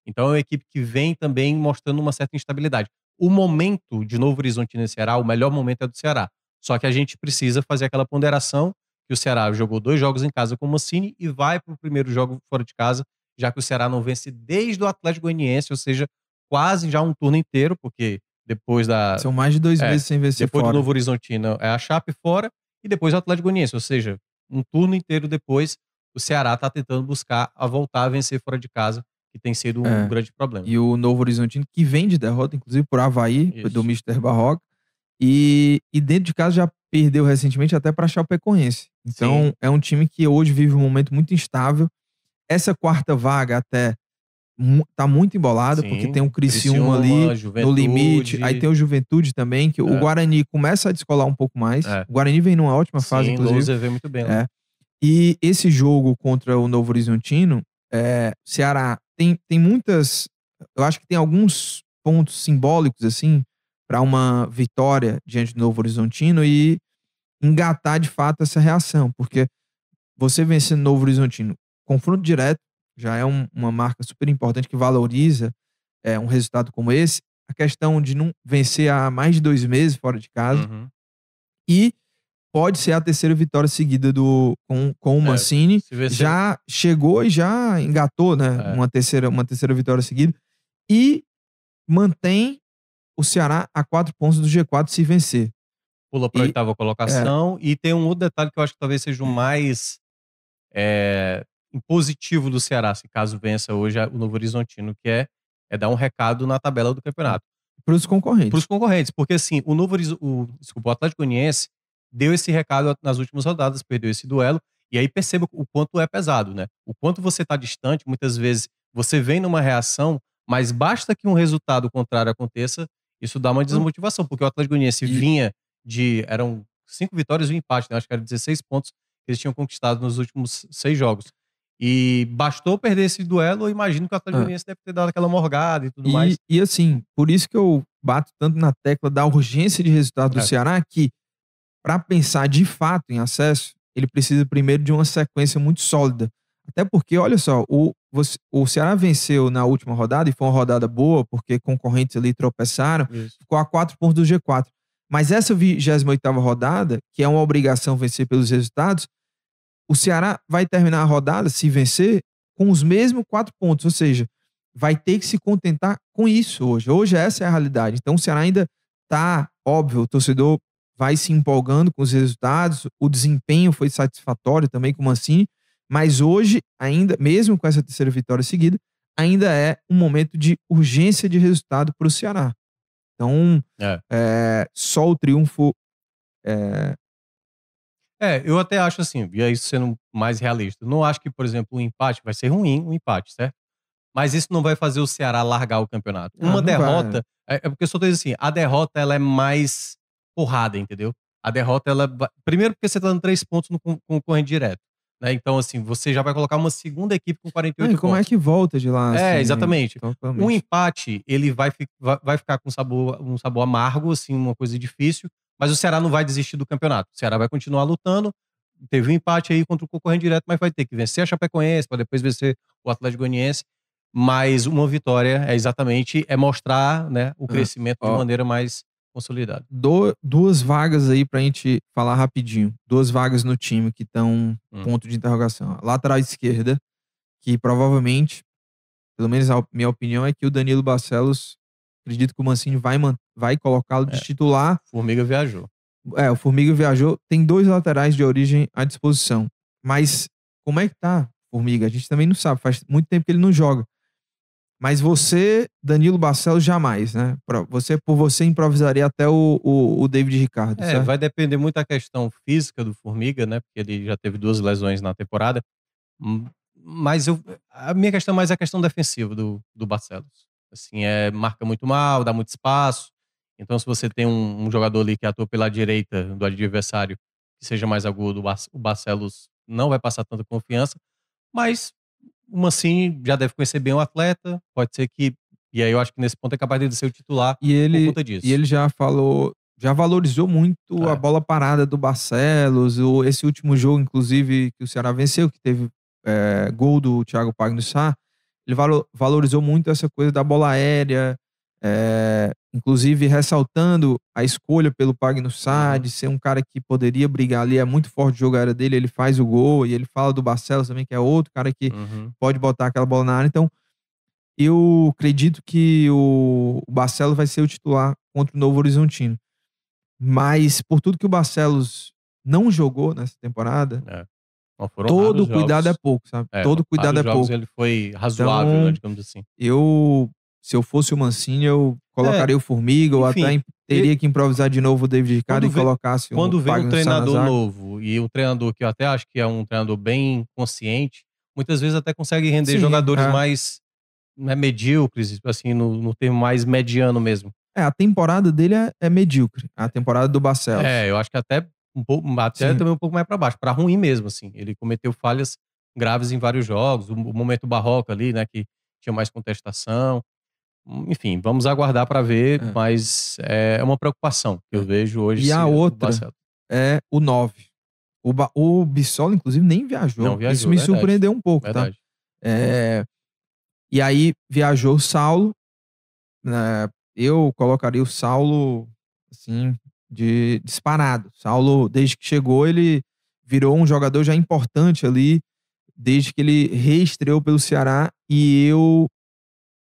S3: Então é uma equipe que vem também mostrando uma certa instabilidade. O momento de Novo Horizontino e Ceará, o melhor momento é do Ceará. Só que a gente precisa fazer aquela ponderação que o Ceará jogou dois jogos em casa com o Mancini e vai para o primeiro jogo fora de casa, já que o Ceará não vence desde o Atlético Goianiense, ou seja, quase já um turno inteiro, porque depois da
S1: São mais de dois
S3: É,
S1: meses sem vencer
S3: depois
S1: fora.
S3: do Novo Horizontino é a Chape fora e depois o Atlético Goianiense, ou seja, um turno inteiro depois o Ceará está tentando buscar a voltar a vencer fora de casa, que tem sido um
S1: É.
S3: grande problema.
S1: E o Novo Horizontino, que vem de derrota, inclusive por Havaí,
S3: Isso.
S1: do Mr. Barroca. E, e dentro de casa já perdeu recentemente até para Chapecoense. Então
S3: Sim.
S1: é um time que hoje vive um momento muito instável. Essa quarta vaga até tá muito embolada, porque tem o Criciúma, ali no limite. Aí tem o Juventude também, que o
S3: É.
S1: Guarani começa a descolar um pouco mais.
S3: É.
S1: O Guarani vem numa ótima fase,
S3: Sim,
S1: inclusive.
S3: Lousa vê muito bem lá.
S1: É. E esse jogo contra o Novo Horizontino, é, Ceará tem, tem muitas. Eu acho que tem alguns pontos simbólicos, assim, para uma vitória diante do Novo Horizontino e engatar de fato essa reação. Porque você vencendo Novo Horizontino, confronto direto, já é um- uma marca super importante que valoriza é, um resultado como esse. A questão de não vencer há mais de dois meses fora de casa
S3: Uhum.
S1: e pode ser a terceira vitória seguida do com, com o
S3: É,
S1: Mancini.
S3: Vencer-
S1: Já chegou e já engatou, né?
S3: É.
S1: Uma, terceira, uma terceira vitória seguida. E mantém o Ceará a quatro pontos do G4 se vencer.
S3: Pula para a oitava colocação. E tem um outro detalhe que eu acho que talvez seja o mais é, impositivo do Ceará, se caso vença hoje o Novo Horizontino, que é, é dar um recado na tabela do campeonato.
S1: Para os concorrentes.
S3: Para os concorrentes, porque assim, o Novo o, desculpa, o Atlético Goianiense deu esse recado nas últimas rodadas, perdeu esse duelo, e aí perceba o quanto é pesado, né? O quanto você está distante, muitas vezes você vem numa reação, mas basta que um resultado contrário aconteça, isso dá uma desmotivação, porque o Atlético Goianiense
S1: E-
S3: vinha de. eram cinco vitórias e um empate, né? Acho que eram 16 pontos que eles tinham conquistado nos últimos seis jogos. E bastou perder esse duelo, eu imagino que o Atlético
S1: Ah.
S3: Goianiense deve ter dado aquela morgada e tudo
S1: E,
S3: mais.
S1: e assim, por isso que eu bato tanto na tecla da urgência de resultado do
S3: É.
S1: Ceará, que para pensar de fato em acesso, ele precisa primeiro de uma sequência muito sólida. Até porque, olha só, o, você- o Ceará venceu na última rodada, e foi uma rodada boa, porque concorrentes ali tropeçaram,
S3: Isso.
S1: ficou a quatro pontos do G4. Mas essa 28ª rodada, que é uma obrigação vencer pelos resultados, o Ceará vai terminar a rodada, se vencer, com os mesmos quatro pontos. Ou seja, vai ter que se contentar com isso hoje. Hoje essa é a realidade. Então o Ceará ainda tá, óbvio, o torcedor vai se empolgando com os resultados, o desempenho foi satisfatório também com o Mancini, mas hoje, ainda, mesmo com essa terceira vitória seguida, ainda é um momento de urgência de resultado para o Ceará. Então,
S3: É.
S1: é, só o triunfo. é,
S3: É, eu até acho assim, e aí sendo mais realista, não acho que, por exemplo, o empate vai ser ruim, o empate, certo? Mas isso não vai fazer o Ceará largar o campeonato.
S1: Ah,
S3: Uma derrota, é, é porque eu só tô dizendo assim, a derrota ela é mais porrada, entendeu? A derrota, ela. Primeiro, porque você tá dando três pontos no con- concorrente direto. Né? Então, assim, você já vai colocar uma segunda equipe com 48
S1: e como é
S3: pontos.
S1: que volta de lá?
S3: É,
S1: assim,
S3: exatamente.
S1: totalmente?
S3: Um empate, ele vai, vai ficar com sabor, um sabor amargo, assim, uma coisa difícil, mas o Ceará não vai desistir do campeonato. O Ceará vai continuar lutando. Teve um empate aí contra o concorrente direto, mas vai ter que vencer a Chapecoense para depois vencer o Atlético Goianiense. Mas uma vitória é exatamente é mostrar né, o
S1: Ah,
S3: crescimento de
S1: ó.
S3: maneira mais consolidada.
S1: Do- duas vagas aí pra gente falar rapidinho. Duas vagas no time que estão
S3: Hum.
S1: ponto de interrogação. A lateral esquerda, que provavelmente, pelo menos a minha opinião, é que o Danilo Barcelos, acredito que o Mancini vai, vai colocá-lo de
S3: É.
S1: titular.
S3: Formiga viajou.
S1: É, o Formiga viajou. Tem dois laterais de origem à disposição. Mas como é que tá, Formiga? A gente também não sabe. Faz muito tempo que ele não joga. Mas você, Danilo Barcelos, jamais, né? Você, por você, improvisaria até o, o, o David Ricardo,
S3: É,
S1: certo?
S3: vai depender muito da questão física do Formiga, né? Porque ele já teve duas lesões na temporada. Hum, Mas eu, a minha questão mais é a questão defensiva do, do Barcelos. Assim, é, marca muito mal, dá muito espaço. Então, se você tem um, um jogador ali que atua pela direita do adversário que seja mais agudo, o Barcelos não vai passar tanta confiança. Mas o Mancini já deve conhecer bem o atleta. Pode ser que. E aí eu acho que nesse ponto é capaz de ser o titular
S1: E
S3: por
S1: ele,
S3: conta disso.
S1: e ele já falou, já valorizou muito
S3: É.
S1: a bola parada do Barcelos. O, esse último jogo, inclusive, que o Ceará venceu, que teve é, gol do Thiago Pagnussá, ele valo- valorizou muito essa coisa da bola aérea, é, inclusive ressaltando a escolha pelo Pagnussá,
S3: Uhum.
S1: de ser um cara que poderia brigar ali, é muito forte o jogo aéreo dele, ele faz o gol, e ele fala do Barcelos também, que é outro cara que
S3: Uhum.
S1: pode botar aquela bola na área. Então, eu acredito que o, o Barcelos vai ser o titular contra o Novo Horizontino. Mas, por tudo que o Barcelos não jogou nessa temporada,
S3: foram
S1: todo cuidado
S3: jogos.
S1: é pouco, sabe?
S3: É,
S1: todo cuidado é pouco.
S3: Ele foi razoável,
S1: Então,
S3: né, digamos assim.
S1: Eu, se eu fosse o Mancini, eu colocaria o Formiga, ou
S3: É, enfim,
S1: até teria que improvisar de novo o David Ricardo e colocasse um
S3: Quando vem um treinador
S1: Salazar.
S3: novo e um treinador que eu até acho que é um treinador bem consciente, muitas vezes até consegue render
S1: Sim,
S3: jogadores
S1: é.
S3: mais né, medíocres, assim, no, no termo mais mediano mesmo.
S1: É, a temporada dele é, é medíocre. A temporada do Barcelos.
S3: É, eu acho que até um pouco, até
S1: Sim.
S3: também um pouco mais para baixo, para ruim mesmo, assim. Ele cometeu falhas graves em vários jogos, o, o momento barroco ali, né, que tinha mais contestação. Enfim, vamos aguardar para ver,
S1: É.
S3: mas é uma preocupação que eu vejo hoje.
S1: E a outra? É o 9. O, Ba- o Bissolo, inclusive, nem viajou.
S3: Não viajou,
S1: Isso me
S3: verdade.
S1: surpreendeu um pouco, tá?
S3: Verdade.
S1: É, e aí viajou o Saulo. né, eu colocaria o Saulo, assim, de disparado. Saulo, desde que chegou, ele virou um jogador já importante ali, desde que ele reestreou pelo Ceará. E eu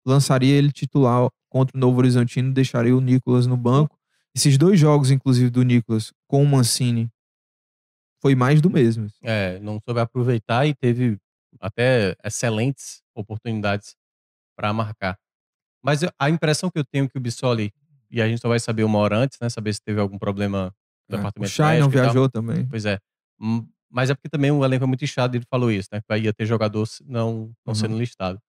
S1: lançaria ele titular contra o Novo Horizontino, deixaria o Nicolas no banco. Esses dois jogos, inclusive, do Nicolas com o Mancini, foi mais do mesmo.
S3: É, não soube aproveitar e teve até excelentes oportunidades para marcar. Mas a impressão que eu tenho que o Bissoli, e a gente só vai saber uma hora antes, né? Saber se teve algum problema no
S1: É, o
S3: departamento
S1: Chay não viajou também.
S3: Pois é. Hum, Mas é porque também o elenco é muito inchado, ele falou isso, né? Que ia ter jogador não, não
S1: Uhum.
S3: sendo listado.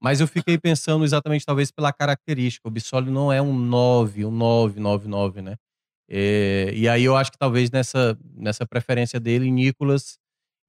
S3: Mas eu fiquei pensando exatamente, talvez, pela característica. O Bissoli não é um 9, um 9, 9, 9, né? É, e aí eu acho que talvez nessa, nessa preferência dele, Nicolas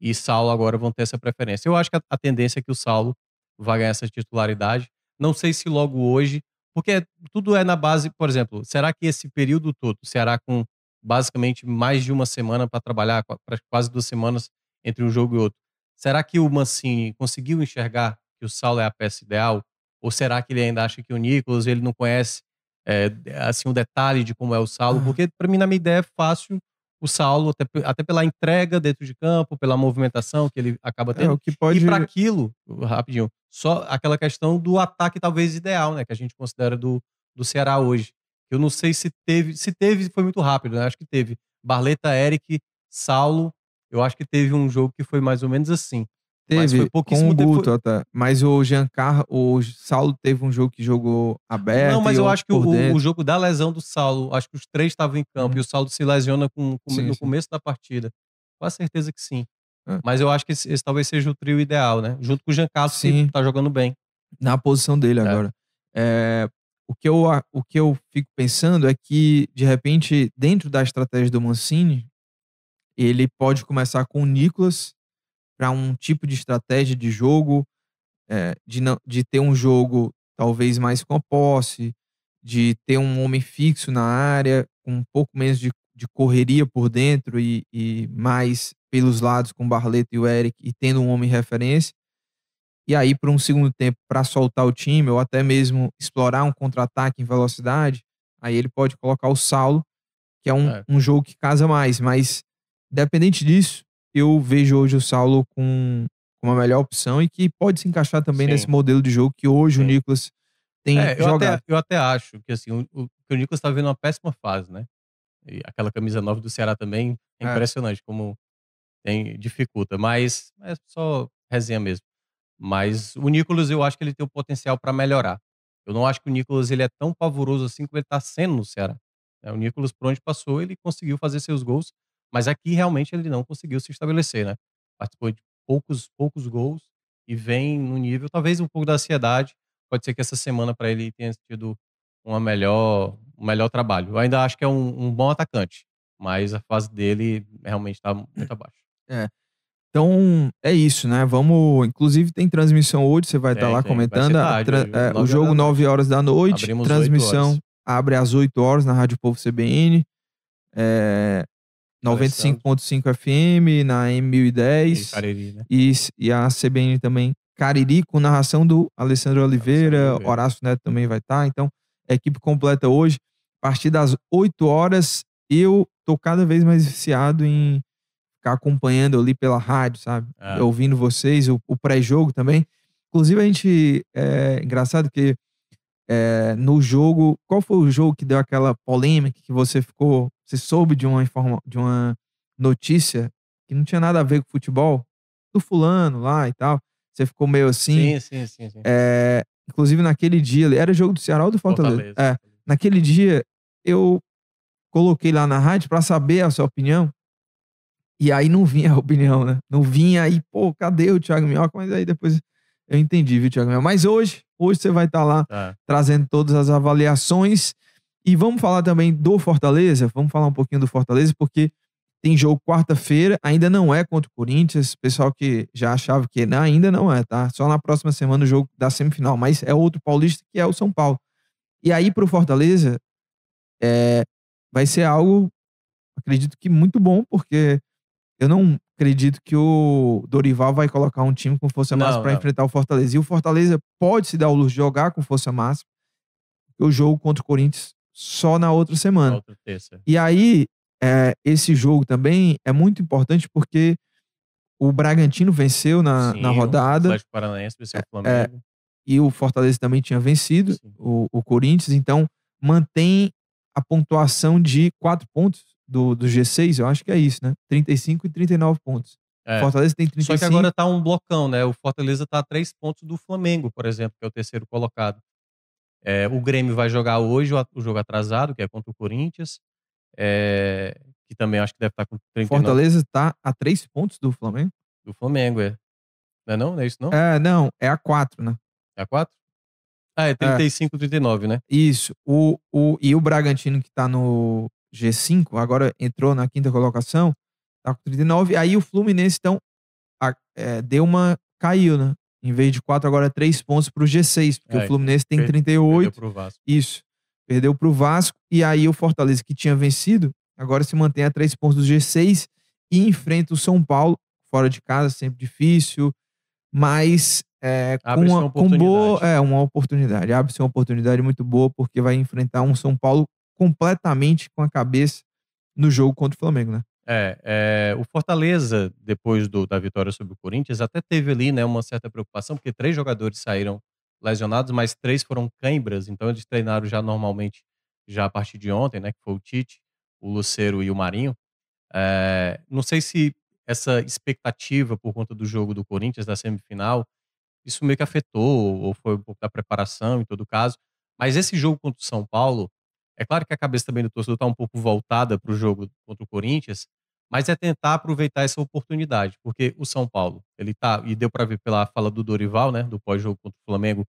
S3: e Saulo agora vão ter essa preferência. Eu acho que a, a tendência é que o Saulo vai ganhar essa titularidade. Não sei se logo hoje, porque tudo é na base, por exemplo, será que esse período todo, o Ceará com basicamente mais de uma semana para trabalhar, quase duas semanas entre um jogo e outro, será que o Mancini conseguiu enxergar que o Saulo é a peça ideal? Ou será que ele ainda acha que o Nicolas, ele não conhece é, assim o detalhe de como é o Saulo? Porque para mim, na minha ideia, é fácil o Saulo, até, até pela entrega dentro de campo, pela movimentação que ele acaba
S1: É,
S3: tendo.
S1: o que pode.
S3: E para aquilo, rapidinho, só aquela questão do ataque talvez ideal, né? Que a gente considera do, do Ceará hoje. Eu não sei se teve. Se teve, foi muito rápido, né? Acho que teve. Barleta, Eric, Saulo. Eu acho que teve um jogo que foi mais ou menos assim. Mas
S1: Teve
S3: foi
S1: com
S3: pouquíssimo
S1: o
S3: tempo.
S1: Guto até. Mas o Giancarlo, o Saulo teve um jogo que jogou aberto.
S3: Não, mas eu acho que o, o jogo da lesão do Saulo, acho que os três estavam em campo
S1: Uhum.
S3: e o Saulo se lesiona com, com-
S1: Sim,
S3: no
S1: sim.
S3: começo da partida. Com a certeza que sim.
S1: É.
S3: Mas eu acho que esse, esse talvez seja o trio ideal, né? Junto com o Giancarlo,
S1: Sim.
S3: que tá jogando bem.
S1: na posição dele
S3: É.
S1: agora. É, o, que eu, o que eu fico pensando é que, de repente, dentro da estratégia do Mancini, ele pode começar com o Nicolas para um tipo de estratégia de jogo, é, de, não, de ter um jogo talvez mais com a posse, de ter um homem fixo na área, com um pouco menos de, de correria por dentro e, e mais pelos lados com o Barleto e o Eric, e tendo um homem referência e aí para um segundo tempo para soltar o time ou até mesmo explorar um contra-ataque em velocidade, aí ele pode colocar o Saulo, que é um,
S3: É.
S1: um jogo que casa mais, mas independente disso, eu vejo hoje o Saulo com uma melhor opção e que pode se encaixar também
S3: Sim.
S1: nesse modelo de jogo que hoje o
S3: Sim.
S1: Nicolas tem
S3: É, eu,
S1: jogado.
S3: até, eu até acho que assim, o, o, que o Nicolas tá vendo uma péssima fase, né? E aquela camisa nova do Ceará também é
S1: É.
S3: impressionante como tem, dificulta, mas é só resenha mesmo. Mas o Nicolas, eu acho que ele tem o potencial para melhorar. Eu não acho que o Nicolas ele é tão pavoroso assim como ele tá sendo no Ceará. né? O Nicolas, por onde passou, ele conseguiu fazer seus gols, mas aqui realmente ele não conseguiu se estabelecer, né? Participou de poucos, poucos gols e vem no nível, talvez um pouco da ansiedade. Pode ser que essa semana para ele tenha tido uma melhor, um melhor trabalho. Eu ainda acho que é um, um bom atacante, mas a fase dele realmente está muito abaixo.
S1: Então é isso, né? Vamos. Inclusive tem transmissão hoje, você vai estar
S3: Tem,
S1: lá
S3: tem.
S1: Comentando. A
S3: tarde, hoje,
S1: é, o jogo
S3: da
S1: 9 horas da noite.
S3: Abrimos
S1: transmissão abre às 8 horas na Rádio Povo CBN. É, 95.5 FM, na
S3: E
S1: M100010.
S3: Cariri, né?
S1: E, e a CBN também. Cariri, com narração do Alessandro Oliveira.
S3: Oliveira.
S1: Horácio Neto também vai estar. Então, a equipe completa hoje. A partir das 8 horas, eu tô cada vez mais viciado em ficar acompanhando ali pela rádio, sabe?
S3: É.
S1: Ouvindo vocês, o, o pré-jogo também. Inclusive, a gente. É engraçado que é, no jogo. Qual foi o jogo que deu aquela polêmica que você ficou. Você soube de uma, informa, de uma notícia que não tinha nada a ver com futebol? Do fulano lá e tal. Você ficou meio assim.
S3: Sim, sim, sim. sim.
S1: É, inclusive, naquele dia. Era jogo do Ceará ou do Fortaleza?
S3: Fortaleza.
S1: É, naquele dia, eu coloquei lá na rádio pra saber a sua opinião. E aí não vinha (laughs) a opinião, né? Não vinha aí, pô, cadê o Thiago Minhoca? Mas aí depois eu entendi, viu, Thiago Minhoca? Mas hoje, hoje você vai estar lá
S3: Tá.
S1: trazendo todas as avaliações. E vamos falar também do Fortaleza. Vamos falar um pouquinho do Fortaleza, porque tem jogo quarta-feira, ainda não é contra o Corinthians. Pessoal que já achava que não, ainda não é, tá? Só na próxima semana o jogo da semifinal, mas é outro paulista que é o São Paulo. E aí pro Fortaleza é, vai ser algo, acredito que muito bom, porque eu não acredito que o Dorival vai colocar um time com força máxima para enfrentar o Fortaleza. E o Fortaleza pode se dar o luxo de jogar com força máxima, o jogo contra o Corinthians só na outra semana.
S3: Outra.
S1: E aí, é, esse jogo também é muito importante porque o Bragantino venceu na,
S3: Sim,
S1: na
S3: o
S1: rodada
S3: Atlético Paranaense venceu o Flamengo.
S1: e o Fortaleza também tinha vencido o, o Corinthians, então mantém a pontuação de quatro pontos do, do G6, eu acho que é isso, né? 35 e 39 pontos.
S3: É.
S1: Fortaleza tem 35.
S3: Só que agora tá um blocão, né? O Fortaleza tá a três pontos do Flamengo, por exemplo, que é o terceiro colocado. É, o Grêmio vai jogar hoje o, jogo atrasado, que é contra o Corinthians. é, que também acho que deve estar com 39
S1: Fortaleza tá a três pontos do Flamengo.
S3: do Flamengo, é. Não é não? Não é isso não?
S1: É, não, é a quatro, né?
S3: É a 4? Ah, é 35, 39, né?
S1: Isso. O, o, e o Bragantino, que tá no G5, agora entrou na quinta colocação, tá com 39. Aí o Fluminense, então, a- é, deu uma. caiu, né? Em vez de 4, agora é 3 pontos pro G6, porque
S3: É,
S1: o Fluminense tem
S3: per-
S1: 38.
S3: Perdeu pro Vasco.
S1: Isso. Perdeu pro Vasco. E aí o Fortaleza, que tinha vencido, agora se mantém a 3 pontos do G6 e enfrenta o São Paulo, fora de casa, sempre difícil, mas é, com, uma,
S3: uma
S1: com boa,
S3: oportunidade.
S1: é, uma oportunidade. Abre-se uma oportunidade muito boa, porque vai enfrentar um São Paulo completamente com a cabeça no jogo contra o Flamengo, né?
S3: É, é, o Fortaleza, depois do- da vitória sobre o Corinthians, até teve ali né, uma certa preocupação, porque três jogadores saíram lesionados, mas três foram cãibras, então eles treinaram já normalmente já a partir de ontem, né? Que foi o Tite, o Luceiro e o Marinho. É, não sei se essa expectativa por conta do jogo do Corinthians da semifinal, isso meio que afetou, ou foi um pouco da preparação em todo caso. Mas esse jogo contra o São Paulo, é claro que a cabeça também do torcedor está um pouco voltada para o jogo contra o Corinthians, mas é tentar aproveitar essa oportunidade, porque o São Paulo, ele tá, e deu para ver pela fala do Dorival, né, do pós-jogo contra o Flamengo,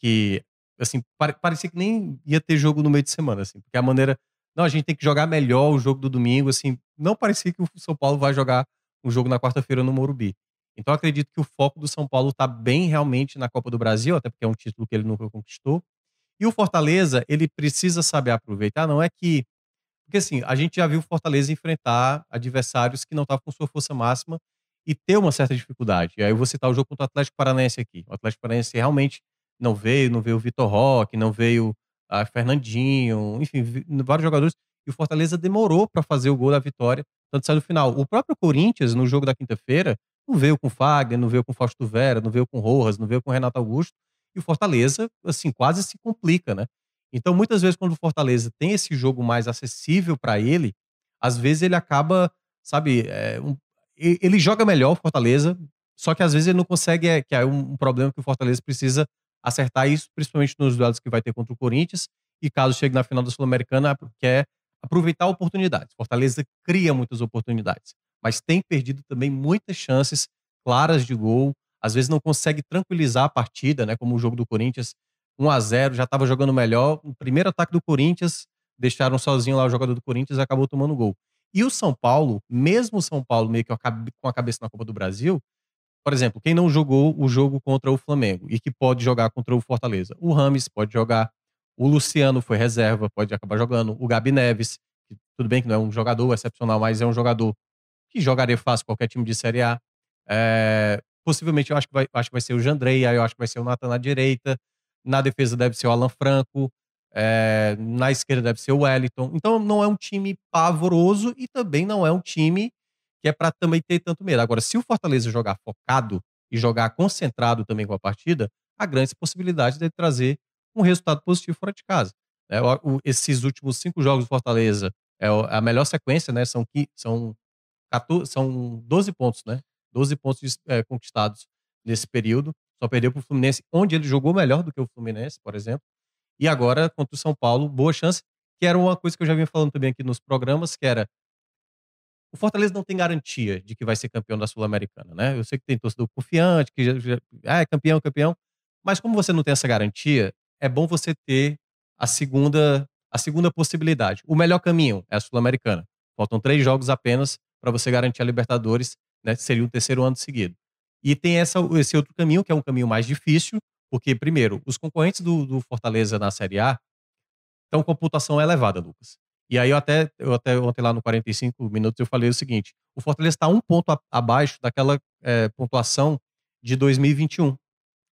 S3: que assim, parecia que nem ia ter jogo no meio de semana, assim, porque a maneira, não, a gente tem que jogar melhor o jogo do domingo, assim, não parecia que o São Paulo vai jogar um jogo na quarta-feira no Morumbi. Então acredito que o foco do São Paulo está bem realmente na Copa do Brasil, até porque é um título que ele nunca conquistou. E o Fortaleza, ele precisa saber aproveitar, não é que porque assim, a gente já viu o Fortaleza enfrentar adversários que não estavam com sua força máxima e ter uma certa dificuldade. E aí eu vou citar o jogo contra o Atlético Paranaense aqui. O Atlético Paranaense realmente não veio, não veio o Vitor Roque, não veio a Fernandinho, enfim, vários jogadores. E o Fortaleza demorou para fazer o gol da vitória, tanto saiu no final. O próprio Corinthians, no jogo da quinta-feira, não veio com Fagner, não veio com Fausto Vera, não veio com Rojas, não veio com Renato Augusto. O Fortaleza, assim, quase se complica, né? Então, muitas vezes, quando o Fortaleza tem esse jogo mais acessível para ele, às vezes ele acaba, sabe, é, um, ele joga melhor o Fortaleza, só que às vezes ele não consegue, é, que é um, um problema que o Fortaleza precisa acertar isso, principalmente nos duelos que vai ter contra o Corinthians, e caso chegue na final da Sul-Americana, quer aproveitar oportunidades. Fortaleza cria muitas oportunidades, mas tem perdido também muitas chances claras de gol, às vezes não consegue tranquilizar a partida, né, como o jogo do Corinthians, 1 a 0 já estava jogando melhor. O primeiro ataque do Corinthians, deixaram sozinho lá o jogador do Corinthians e acabou tomando gol. E o São Paulo, mesmo o São Paulo meio que com a cabeça na Copa do Brasil, por exemplo, quem não jogou o jogo contra o Flamengo e que pode jogar contra o Fortaleza? O Rames pode jogar, o Luciano foi reserva, pode acabar jogando, o Gabi Neves, que tudo bem que não é um jogador excepcional, mas é um jogador que jogaria fácil qualquer time de Série A. É, possivelmente eu acho que, vai, acho que vai ser o Jandrei, aí eu acho que vai ser o Nathan na direita. Na defesa deve ser o Alan Franco. É, na esquerda deve ser o Wellington. Então não é um time pavoroso e também não é um time que é para também ter tanto medo. Agora, se o Fortaleza jogar focado e jogar concentrado também com a partida, há grandes possibilidades de trazer um resultado positivo fora de casa. É, o, esses últimos cinco jogos do Fortaleza é a melhor sequência, né? São, são, 14, são 12 pontos, né? 12 pontos é, conquistados nesse período. Só perdeu para o Fluminense, onde ele jogou melhor do que o Fluminense, por exemplo. E agora, contra o São Paulo, boa chance, que era uma coisa que eu já vinha falando também aqui nos programas, que era o Fortaleza não tem garantia de que vai ser campeão da Sul-Americana, né? Eu sei que tem torcedor confiante, que já, já ah, é campeão, campeão, mas como você não tem essa garantia, é bom você ter a segunda, a segunda possibilidade. O melhor caminho é a Sul-Americana. Faltam três jogos apenas para você garantir a Libertadores, né? Seria o terceiro ano seguido. E tem essa, esse outro caminho, que é um caminho mais difícil, porque, primeiro, os concorrentes do, do Fortaleza na Série A estão com pontuação elevada, Lucas. E aí eu até, eu até ontem lá no 45 minutos eu falei o seguinte, o Fortaleza está um ponto a, abaixo daquela é, pontuação de 2021,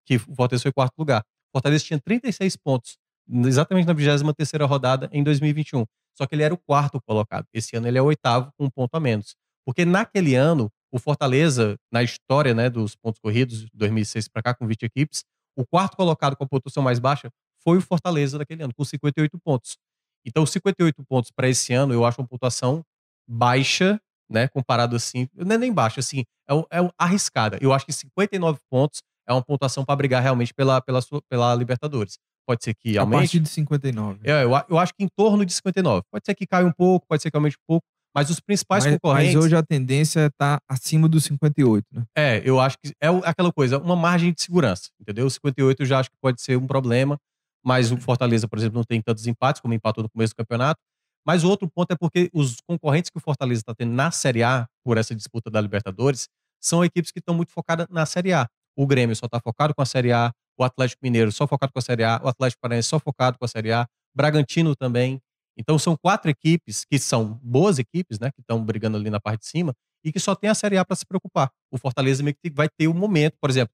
S3: que o Fortaleza foi quarto lugar. O Fortaleza tinha 36 pontos, exatamente na 23ª rodada em 2021. Só que ele era o quarto colocado. Esse ano ele é o oitavo com um ponto a menos. Porque naquele ano o Fortaleza, na história né, dos pontos corridos, 2006 para cá, com 20 equipes, o quarto colocado com a pontuação mais baixa foi o Fortaleza daquele ano, com 58 pontos. Então, 58 pontos para esse ano, eu acho uma pontuação baixa, né? Comparado assim, não é nem baixa, assim, é, é arriscada. Eu acho que 59 pontos é uma pontuação para brigar realmente pela, pela, pela Libertadores. Pode ser que aumente.
S1: A partir de 59.
S3: É, eu, eu acho que em torno de 59. Pode ser que caia um pouco, pode ser que aumente um pouco, mas os principais mas, concorrentes.
S1: Mas hoje a tendência é estar tá acima dos 58, né?
S3: É, eu acho que é aquela coisa, uma margem de segurança, entendeu? 58 eu já acho que pode ser um problema, mas o Fortaleza, por exemplo, não tem tantos empates como empatou no começo do campeonato. Mas o outro ponto é porque os concorrentes que o Fortaleza está tendo na Série A, por essa disputa da Libertadores, são equipes que estão muito focadas na Série A. O Grêmio só está focado com a Série A, o Atlético Mineiro só focado com a Série A, o Atlético Paranaense só focado com a Série A, Bragantino também. Então são quatro equipes que são boas equipes, né, que estão brigando ali na parte de cima e que só tem a Série A para se preocupar. O Fortaleza meio que vai ter o um momento, por exemplo,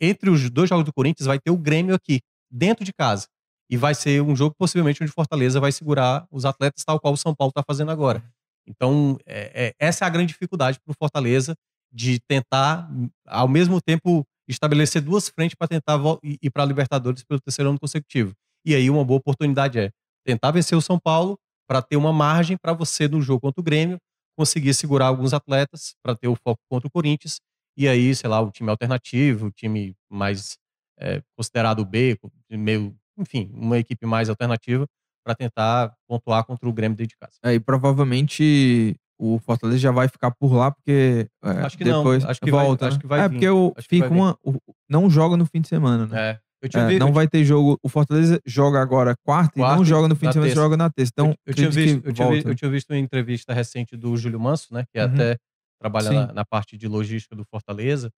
S3: entre os dois jogos do Corinthians vai ter o Grêmio aqui, dentro de casa. E vai ser um jogo possivelmente onde o Fortaleza vai segurar os atletas tal qual o São Paulo está fazendo agora. Então, é, é, essa é a grande dificuldade para o Fortaleza de tentar, ao mesmo tempo, estabelecer duas frentes para tentar ir para a Libertadores pelo terceiro ano consecutivo. E aí, uma boa oportunidade é tentar vencer o São Paulo para ter uma margem para você no jogo contra o Grêmio conseguir segurar alguns atletas para ter o foco contra o Corinthians e aí, sei lá, o time alternativo, o time mais é, considerado B, meio, enfim, uma equipe mais alternativa para tentar pontuar contra o Grêmio dentro de casa.
S1: É, e provavelmente o Fortaleza já vai ficar por lá, porque é,
S3: Acho que não,
S1: depois
S3: acho que
S1: volta.
S3: vai- acho
S1: né?
S3: que vai
S1: é,
S3: vir,
S1: porque o,
S3: acho que vai
S1: fica
S3: vir.
S1: uma, o- não joga no fim de semana, né?
S3: É, eu
S1: É,
S3: vi-
S1: não vai ter jogo. O Fortaleza joga agora quarta, e
S3: Quarta
S1: não
S3: e
S1: joga no fim de semana, joga na terça. Então,
S3: eu, eu tinha visto, eu, tinha eu tinha visto uma entrevista recente do Júlio Manso, né? Que
S1: Uhum.
S3: até trabalha na, na parte de logística do Fortaleza,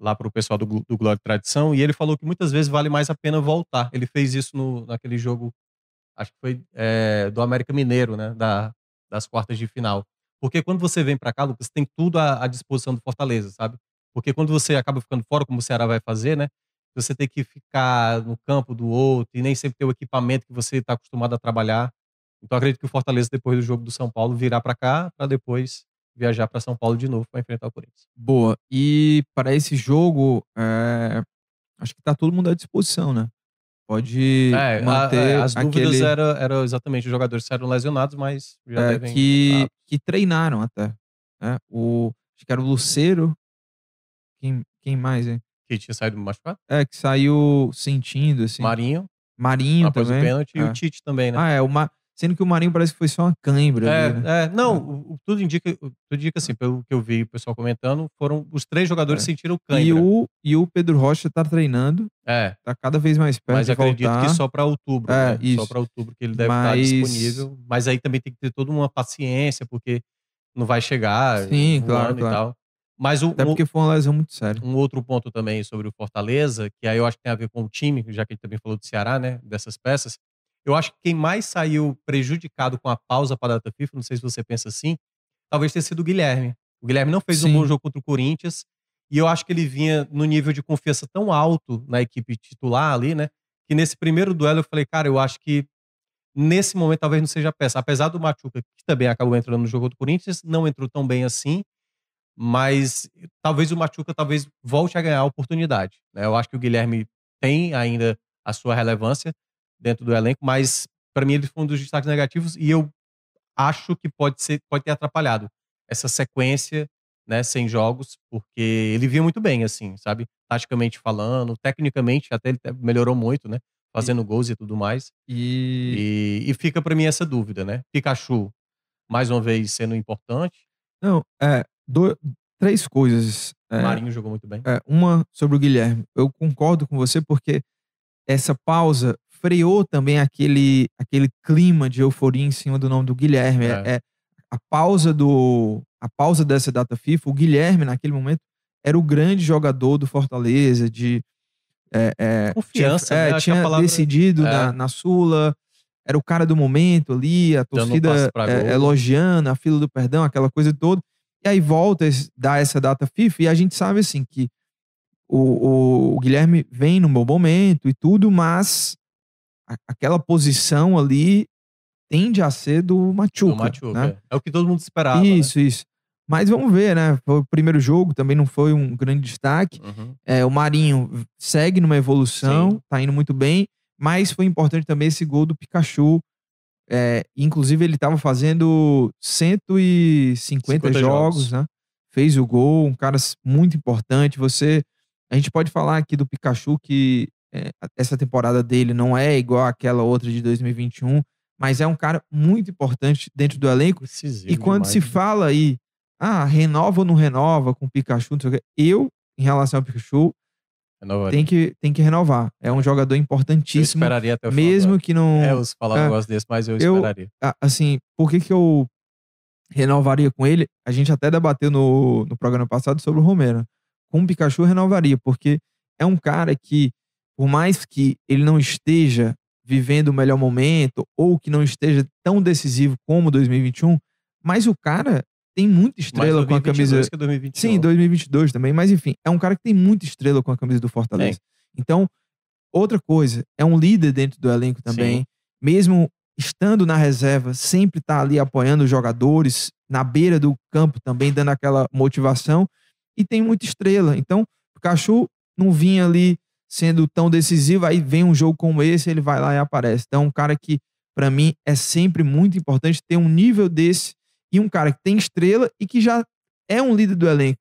S3: lá para o pessoal do, do Glória e Tradição, e ele falou que muitas vezes vale mais a pena voltar. Ele fez isso no, naquele jogo, acho que foi é, do América Mineiro, né? Da, das quartas de final. Porque quando você vem para cá, Lucas, tem tudo à, à disposição do Fortaleza, sabe? Porque quando você acaba ficando fora, como o Ceará vai fazer, né? Você tem que ficar no campo do outro e nem sempre ter o equipamento que você está acostumado a trabalhar. Então acredito que o Fortaleza, depois do jogo do São Paulo, virá para cá para depois viajar para São Paulo de novo para enfrentar o Corinthians.
S1: Boa. E para esse jogo, é, acho que tá todo mundo à disposição, né? Pode
S3: É, a-
S1: manter
S3: é, as dúvidas
S1: aquele
S3: eram era exatamente os jogadores que eram lesionados, mas já
S1: é,
S3: devem.
S1: que, que treinaram até. Né? O, acho que era o Luceiro. Quem, quem mais, hein?
S3: Que tinha saído machucado.
S1: É, que saiu sentindo, assim.
S3: Marinho,
S1: Marinho
S3: após
S1: também.
S3: o pênalti, e
S1: É.
S3: o Tite também, né?
S1: Ah, é. O Ma... Sendo que o Marinho parece que foi só uma cãibra
S3: É,
S1: ali, né?
S3: é, não, o- o- tudo indica, tudo indica assim, pelo que eu vi o pessoal comentando, foram os três jogadores
S1: É.
S3: sentiram
S1: E
S3: cãibra.
S1: o, e o Pedro Rocha tá treinando,
S3: É,
S1: tá cada vez mais perto
S3: mas
S1: de
S3: acredito
S1: voltar.
S3: que só para outubro,
S1: É,
S3: né? Só
S1: isso.
S3: para outubro que ele deve
S1: Mas-
S3: estar disponível. Mas aí também tem que ter toda uma paciência, porque não vai chegar
S1: Sim,
S3: voando
S1: claro,
S3: e
S1: claro.
S3: tal. Mas o,
S1: Até
S3: um-
S1: porque foi uma lesão muito séria.
S3: um outro ponto também sobre o Fortaleza, que aí eu acho que tem a ver com o time, já que gente também falou do Ceará, né? Dessas peças. Eu acho que quem mais saiu prejudicado com a pausa para a data FIFA, não sei se você pensa assim, talvez tenha sido o Guilherme. O Guilherme não fez um
S1: Sim.
S3: bom jogo contra o Corinthians, e eu acho que ele vinha no nível de confiança tão alto na equipe titular ali, né? Que nesse primeiro duelo eu falei, cara, eu acho que nesse momento talvez não seja a peça. Apesar do Machuca, que também acabou entrando no jogo do Corinthians, não entrou tão bem assim, mas talvez o Machuca talvez volte a ganhar a oportunidade. né? Eu acho que o Guilherme tem ainda a sua relevância dentro do elenco, mas para mim ele foi um dos destaques negativos e eu acho que pode ser pode ter atrapalhado essa sequência, né, sem jogos, porque ele vinha muito bem assim, sabe? Taticamente falando, tecnicamente até ele melhorou muito, né? Fazendo gols e tudo mais.
S1: E.
S3: E, e fica para mim essa dúvida, né? Pikachu mais uma vez sendo importante,
S1: Não, é. Do- Três coisas. É,
S3: Marinho jogou muito bem.
S1: é, uma sobre o Guilherme. Eu concordo com você porque essa pausa freou também aquele, aquele clima de euforia em cima do nome do Guilherme. É.
S3: É.
S1: é a pausa do a pausa dessa data FIFA, o Guilherme naquele momento era o grande jogador do Fortaleza de é,
S3: Confiança,
S1: tinha,
S3: né?
S1: tinha
S3: palavra-
S1: decidido na, na Sula, era o cara do momento ali, a torcida elogiando, a fila do perdão, aquela coisa toda. E aí volta, dá essa data FIFA e a gente sabe assim que o, o- Guilherme vem no bom momento e tudo, mas a- aquela posição ali tende a ser do Machuca.
S3: do Machuca.
S1: né?
S3: É o que todo mundo esperava. né?
S1: Isso, isso. Mas vamos ver, né? Foi o primeiro jogo, também não foi um grande destaque.
S3: Uhum.
S1: É, o Marinho segue numa evolução,
S3: Sim.
S1: tá indo muito bem, mas foi importante também esse gol do Pikachu. É, inclusive, ele estava fazendo 150
S3: 50
S1: jogos,
S3: jogos.
S1: né? Fez o gol, um cara muito importante. Você. A gente pode falar aqui do Pikachu que é, essa temporada dele não é igual àquela outra de 2021, mas é um cara muito importante dentro do elenco. E quando
S3: demais,
S1: se
S3: né?
S1: fala aí, ah, renova ou não renova com o Pikachu, não sei o quê, eu, em relação ao Pikachu,
S3: Renovaria.
S1: tem que, tem que renovar. É um jogador
S3: Eu
S1: importantíssimo,
S3: esperaria até o
S1: mesmo que não.
S3: É, eu falar um
S1: é,
S3: negócio desse, mas eu
S1: eu-
S3: esperaria.
S1: Assim, por que, que eu renovaria com ele? A gente até debateu no, no programa passado sobre o Romero. Com o Pikachu, eu renovaria, porque é um cara que, por mais que ele não esteja vivendo o melhor momento, ou que não esteja tão decisivo como 2021, mas o cara tem muita estrela com a
S3: 2022
S1: camisa.
S3: que 2021.
S1: Sim, 2022 também, mas enfim, é um cara que tem muita estrela com a camisa do Fortaleza. Então, outra coisa, é um líder dentro do elenco também,
S3: Sim.
S1: mesmo estando na reserva, sempre tá ali apoiando os jogadores, na beira do campo também, dando aquela motivação, e tem muita estrela. Então, o Pikachu não vinha ali sendo tão decisivo, aí vem um jogo como esse, ele vai lá e aparece. Então, é um cara que Pra mim, é sempre muito importante ter um nível desse e um cara que tem estrela e que já é um líder do elenco.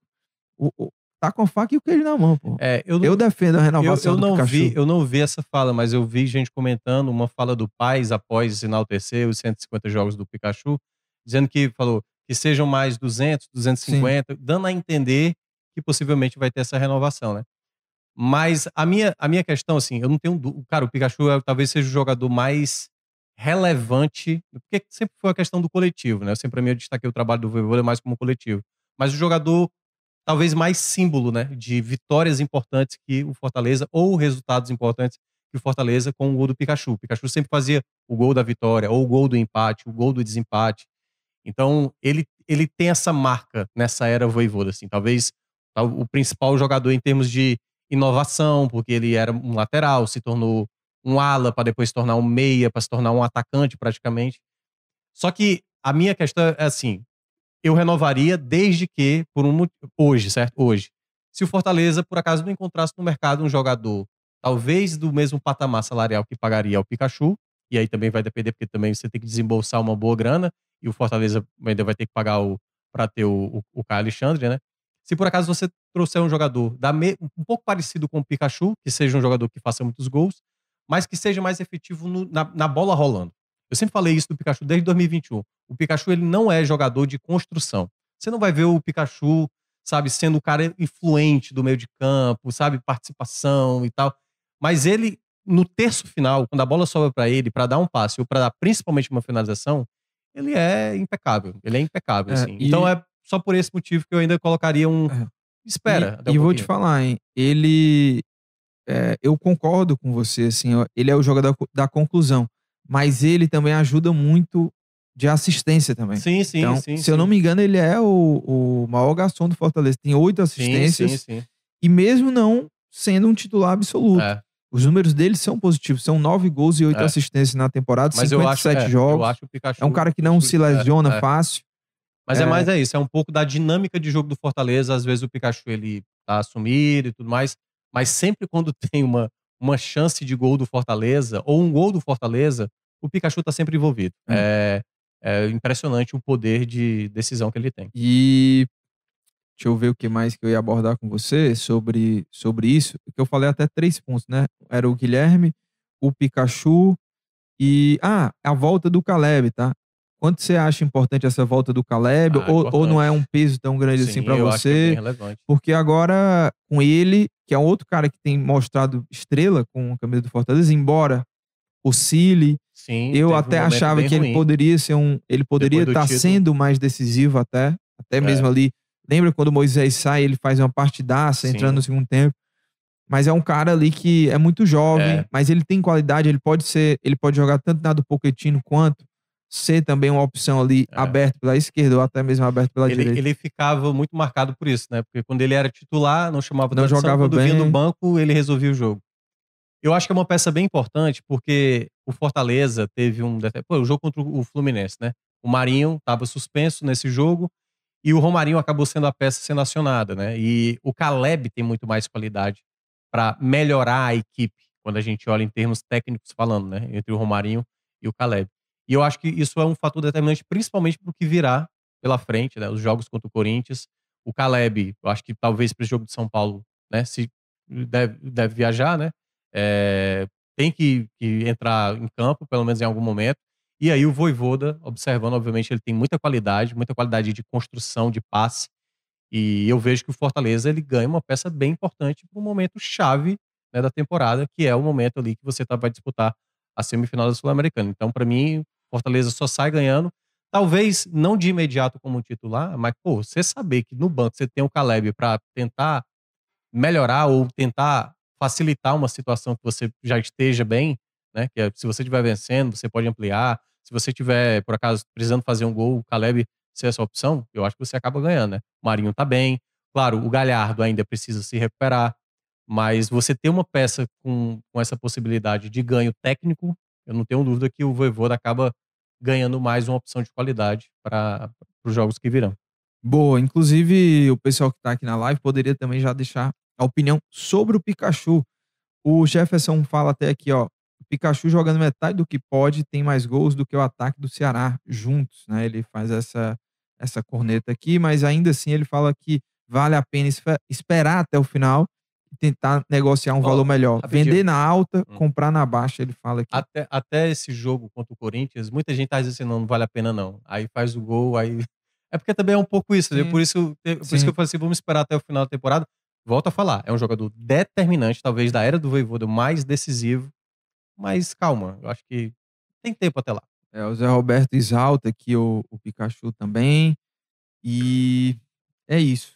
S1: O, o- tá com a faca e o queijo na mão, pô.
S3: É, eu não,
S1: Eu defendo a
S3: eu,
S1: renovação
S3: eu
S1: do
S3: não
S1: Pikachu.
S3: vi, eu não vi essa fala, mas eu vi gente comentando uma fala do Paz após enaltecer os 150 jogos do Pikachu, dizendo que falou que sejam mais 200, 250, dando a entender que possivelmente vai ter essa renovação, né? Mas a minha, a minha questão, assim, eu não tenho. Cara, o Pikachu é- talvez seja o jogador mais relevante, porque sempre foi a questão do coletivo, né? Eu sempre, eu destaquei o trabalho do Voivoda mais como coletivo. Mas o jogador talvez mais símbolo, né, de vitórias importantes que o Fortaleza ou resultados importantes que o Fortaleza com o gol do Pikachu. O Pikachu sempre fazia o gol da vitória ou o gol do empate, o gol do desempate. Então, ele ele tem essa marca nessa era Voivoda, assim, talvez tal- o principal jogador em termos de inovação, porque ele era um lateral, se tornou um ala para depois se tornar um meia, para se tornar um atacante praticamente. Só que a minha questão é assim, eu renovaria desde que, por um hoje, certo? Hoje. Se o Fortaleza, por acaso, não encontrasse no mercado um jogador, talvez do mesmo patamar salarial que pagaria ao Pikachu, e aí também vai depender, porque também você tem que desembolsar uma boa grana, e o Fortaleza ainda vai ter que pagar o para ter o, o, o Alexandre, né? Se por acaso você trouxer um jogador da me- um pouco parecido com o Pikachu, que seja um jogador que faça muitos gols, mas que seja mais efetivo no- na, na bola rolando. Eu sempre falei isso do Pikachu desde 2021. O Pikachu ele não é jogador de construção. Você não vai ver o Pikachu, sabe, sendo o cara influente do meio de campo, sabe, participação e tal. Mas ele no terço final, quando a bola sobra para ele para dar um passe ou para dar principalmente uma finalização, ele é impecável. Ele é impecável,
S1: É,
S3: assim.
S1: e-
S3: Então é só por esse motivo que eu ainda colocaria um
S1: É.
S3: espera.
S1: E,
S3: um
S1: vou te falar, hein? Ele. É, eu concordo com você, assim, ó, ele é o jogador da conclusão. Mas ele também ajuda muito de assistência também.
S3: Sim, sim,
S1: então,
S3: sim.
S1: se eu não me engano, ele é o, o maior garçom do Fortaleza. Tem oito
S3: sim,
S1: assistências.
S3: sim, sim.
S1: E mesmo não sendo um titular absoluto.
S3: É.
S1: Os números dele são positivos. São nove gols e oito
S3: É.
S1: assistências na temporada,
S3: Mas eu acho,
S1: 57
S3: é,
S1: jogos.
S3: eu acho o Pikachu
S1: É um cara que não se
S3: é,
S1: lesiona
S3: é.
S1: fácil.
S3: Mas é.
S1: É.
S3: mais é isso, é um pouco da dinâmica de jogo do Fortaleza. Às vezes o Pikachu ele tá assumido e tudo mais, mas sempre quando (laughs) tem uma, uma chance de gol do Fortaleza ou um gol do Fortaleza, o Pikachu tá sempre envolvido. É, é impressionante o poder de decisão que ele tem.
S1: E deixa eu ver o que mais que eu ia abordar com você sobre, sobre isso. Que eu falei até três pontos, né? Era o Guilherme, o Pikachu e. Ah, a volta do Caleb, tá? Quanto você acha importante essa volta do Caleb?
S3: Ah,
S1: ou, ou não é um peso tão grande assim
S3: Sim, que é
S1: você?
S3: bem relevante.
S1: Porque agora, com ele, que é outro cara que tem mostrado estrela com a camisa do Fortaleza, embora oscile,
S3: Sim,
S1: eu
S3: um
S1: até
S3: momento
S1: achava que ele
S3: ruim.
S1: poderia ser um. Ele poderia estar
S3: título.
S1: sendo mais decisivo até. Até mesmo ali. Lembra quando o Moisés sai, ele faz uma partidaça
S3: Sim.
S1: entrando no segundo tempo. Mas é um cara ali que é muito jovem,
S3: É.
S1: mas ele tem qualidade, ele pode ser, ele pode jogar tanto na do Pochettino quanto ser também uma opção ali
S3: É.
S1: aberto pela esquerda ou até mesmo aberto pela
S3: Ele,
S1: direita.
S3: ele ficava muito marcado por isso, né? Porque quando ele era titular, não chamava
S1: Não
S3: atenção,
S1: jogava
S3: quando vinha
S1: bem.
S3: no banco, ele resolvia o jogo. Eu acho que é uma peça bem importante, porque o Fortaleza teve um. Pô, o jogo contra o Fluminense, né? O Marinho estava suspenso nesse jogo e o Romarinho acabou sendo a peça sendo acionada, né? E o Caleb tem muito mais qualidade para melhorar a equipe, quando a gente olha em termos técnicos falando, né? Entre o Romarinho e o Caleb. E eu acho que isso é um fator determinante, principalmente para o que virá pela frente, né? Os jogos contra o Corinthians. O Caleb, eu acho que talvez para esse jogo de São Paulo, né? Se deve, deve viajar, né? É, tem que, que entrar em campo, pelo menos em algum momento. E aí o Voivoda, observando, obviamente, ele tem muita qualidade, muita qualidade de construção, de passe. E eu vejo que o Fortaleza ele ganha uma peça bem importante para um momento chave né, da temporada, que é o momento ali que você tá, vai disputar a semifinal da Sul-Americana. Então, para mim, Fortaleza só sai ganhando. Talvez não de imediato como titular, mas, pô, você saber que no banco você tem o Caleb para tentar melhorar ou tentar facilitar uma situação que você já esteja bem, né? Que é, se você estiver vencendo, você pode ampliar. Se você tiver, por acaso, precisando fazer um gol, o Caleb ser essa opção, eu acho que você acaba ganhando, né? O Marinho tá bem. Claro, o Galhardo ainda precisa se recuperar. Mas você ter uma peça com, com essa possibilidade de ganho técnico, eu não tenho dúvida que o Voivoda acaba ganhando mais uma opção de qualidade para os jogos que virão.
S1: Boa, inclusive o pessoal que tá aqui na live poderia também já deixar a opinião sobre o Pikachu. O Jefferson fala até aqui, ó. Pikachu jogando metade do que pode tem mais gols do que o ataque do Ceará juntos, né? Ele faz essa, essa corneta aqui, mas ainda assim ele fala que vale a pena esperar até o final tentar negociar um
S3: Ó,
S1: valor melhor.
S3: rapidinho.
S1: Vender na alta,
S3: Hum.
S1: comprar na baixa, ele fala aqui.
S3: Até, até esse jogo contra o Corinthians, muita gente tá dizendo assim, não, não vale a pena não. Aí faz o gol, aí... (laughs) É porque também é um pouco isso?
S1: Sim.
S3: Por isso, por isso que eu falei assim, vamos esperar até o final da temporada. Volto a falar, é um jogador determinante, talvez da era do Voivoda, o mais decisivo. Mas calma, eu acho que tem tempo até lá.
S1: É, o Zé Roberto exalta aqui o, o Pikachu também. E é isso.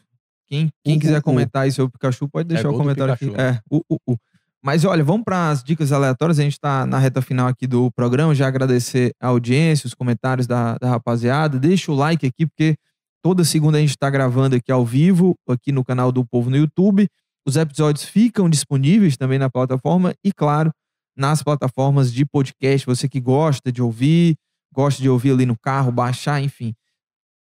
S1: Quem, quem
S3: O-
S1: quiser
S3: o-
S1: comentar aí sobre o Pikachu, pode deixar o
S3: gol do
S1: comentário aqui.
S3: Pikachu,
S1: É, o, o, o. Mas olha, vamos para as dicas aleatórias. A gente está na reta final aqui do programa. Já agradecer a audiência, os comentários da, da rapaziada. Deixa o like aqui, porque toda segunda a gente está gravando aqui ao vivo, aqui no canal do Povo no YouTube. Os episódios ficam disponíveis também na plataforma e, claro, nas plataformas de podcast. Você que gosta de ouvir, gosta de ouvir ali no carro, baixar, enfim.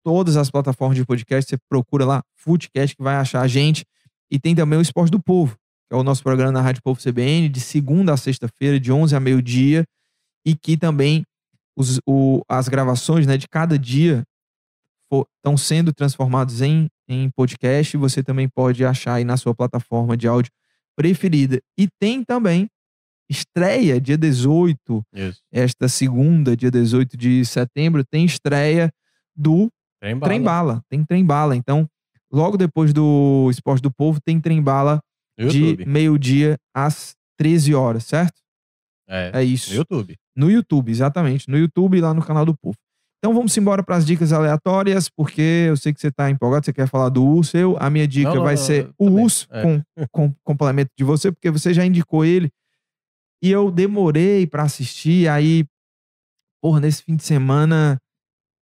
S1: Todas as plataformas de podcast, você procura lá, Footcast, que vai achar a gente. E tem também o Esporte do Povo, que é o nosso programa na Rádio Povo CBN, de segunda a sexta-feira, de 11 a meio-dia. E que também os, o- as gravações né, de cada dia estão sendo transformados em, em podcast. Você também pode achar aí na sua plataforma de áudio preferida. E tem também estreia, dia 18,
S3: Isso.
S1: esta segunda, dia 18 de setembro, tem estreia do
S3: Trem
S1: Trem Bala. Tem Trem Bala. Então, logo depois do Esporte do Povo, tem Trem Bala
S3: No
S1: de
S3: YouTube.
S1: meio-dia às 13 horas, certo?
S3: É,
S1: É isso.
S3: no YouTube.
S1: No YouTube, exatamente. No YouTube e lá no canal do Povo. Então vamos embora para as dicas aleatórias, porque eu sei que você está empolgado, você quer falar do urso. Eu, a minha dica
S3: Não, não,
S1: vai
S3: não,
S1: ser o
S3: também.
S1: urso,
S3: É.
S1: com, com (laughs) complemento de você, porque você já indicou ele. E eu demorei para assistir, aí, porra, nesse fim de semana.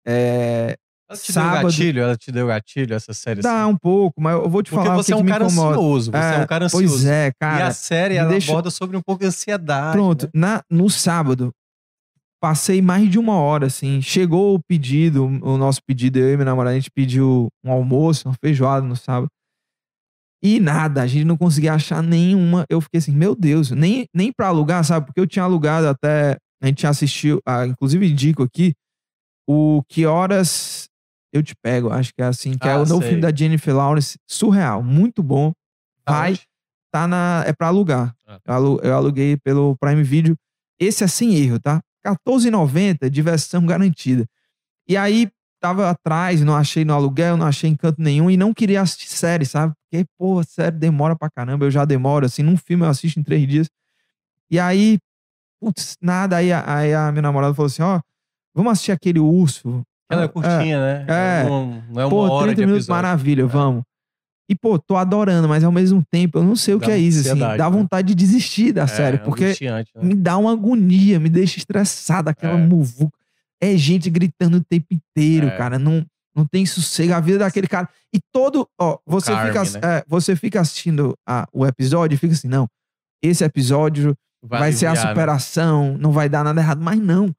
S1: É,
S3: Ela te
S1: Sábado-
S3: deu gatilho? Ela te deu gatilho, essa série?
S1: dá
S3: assim?
S1: um pouco, mas eu vou te
S3: Porque
S1: falar o
S3: você é um cara
S1: incomoda.
S3: ansioso. Você é, um cara ansioso.
S1: Pois é,
S3: e
S1: cara.
S3: a série, ela
S1: deixa-
S3: aborda sobre um pouco de ansiedade.
S1: Pronto,
S3: né?
S1: na, no sábado, passei mais de uma hora, assim. Chegou o pedido, o nosso pedido, eu e minha namorada, a gente pediu um almoço, uma feijoada no sábado. E nada, a gente não conseguia achar nenhuma. Eu fiquei assim, meu Deus, nem, nem pra alugar, sabe? Porque eu tinha alugado até. A gente assistiu, ah, inclusive indico aqui, o Que Horas Eu Te Pego, acho que é assim, que é
S3: Ah,
S1: o novo
S3: sei.
S1: filme da Jennifer Lawrence, surreal, muito bom.
S3: Tá
S1: Vai, tá na. É pra alugar.
S3: Ah.
S1: Eu, alu- eu aluguei pelo Prime Video. Esse é sem erro, tá? R$14,90, diversão garantida. E aí, tava atrás, não achei no aluguel, não achei em canto nenhum e não queria assistir série, sabe? Porque, pô, série demora pra caramba. Eu já demoro, assim, num filme eu assisto em três dias. E aí, putz, nada. Aí, aí a minha namorada falou assim: ó, vamos assistir aquele urso.
S3: Ela é
S1: Ah,
S3: curtinha, né?
S1: é.
S3: Não, não é uma
S1: Pô,
S3: hora
S1: 30
S3: de
S1: minutos,
S3: episódio.
S1: maravilha,
S3: É.
S1: vamos. E, pô, tô adorando, mas ao mesmo tempo eu não sei o
S3: Dá
S1: que é isso, assim. Dá
S3: né?
S1: vontade de desistir da
S3: É,
S1: série, porque
S3: angustiante, né?
S1: me dá uma agonia, me deixa estressado, aquela
S3: É.
S1: muvuca. É gente gritando o tempo inteiro,
S3: É.
S1: cara. Não, não tem sossego a vida daquele cara. E todo. Ó, você,
S3: Carme,
S1: fica,
S3: né?
S1: é, você fica assistindo a- o episódio e fica assim, não. Esse episódio vai, ser a
S3: né?
S1: superação, não vai dar nada errado. Mas não.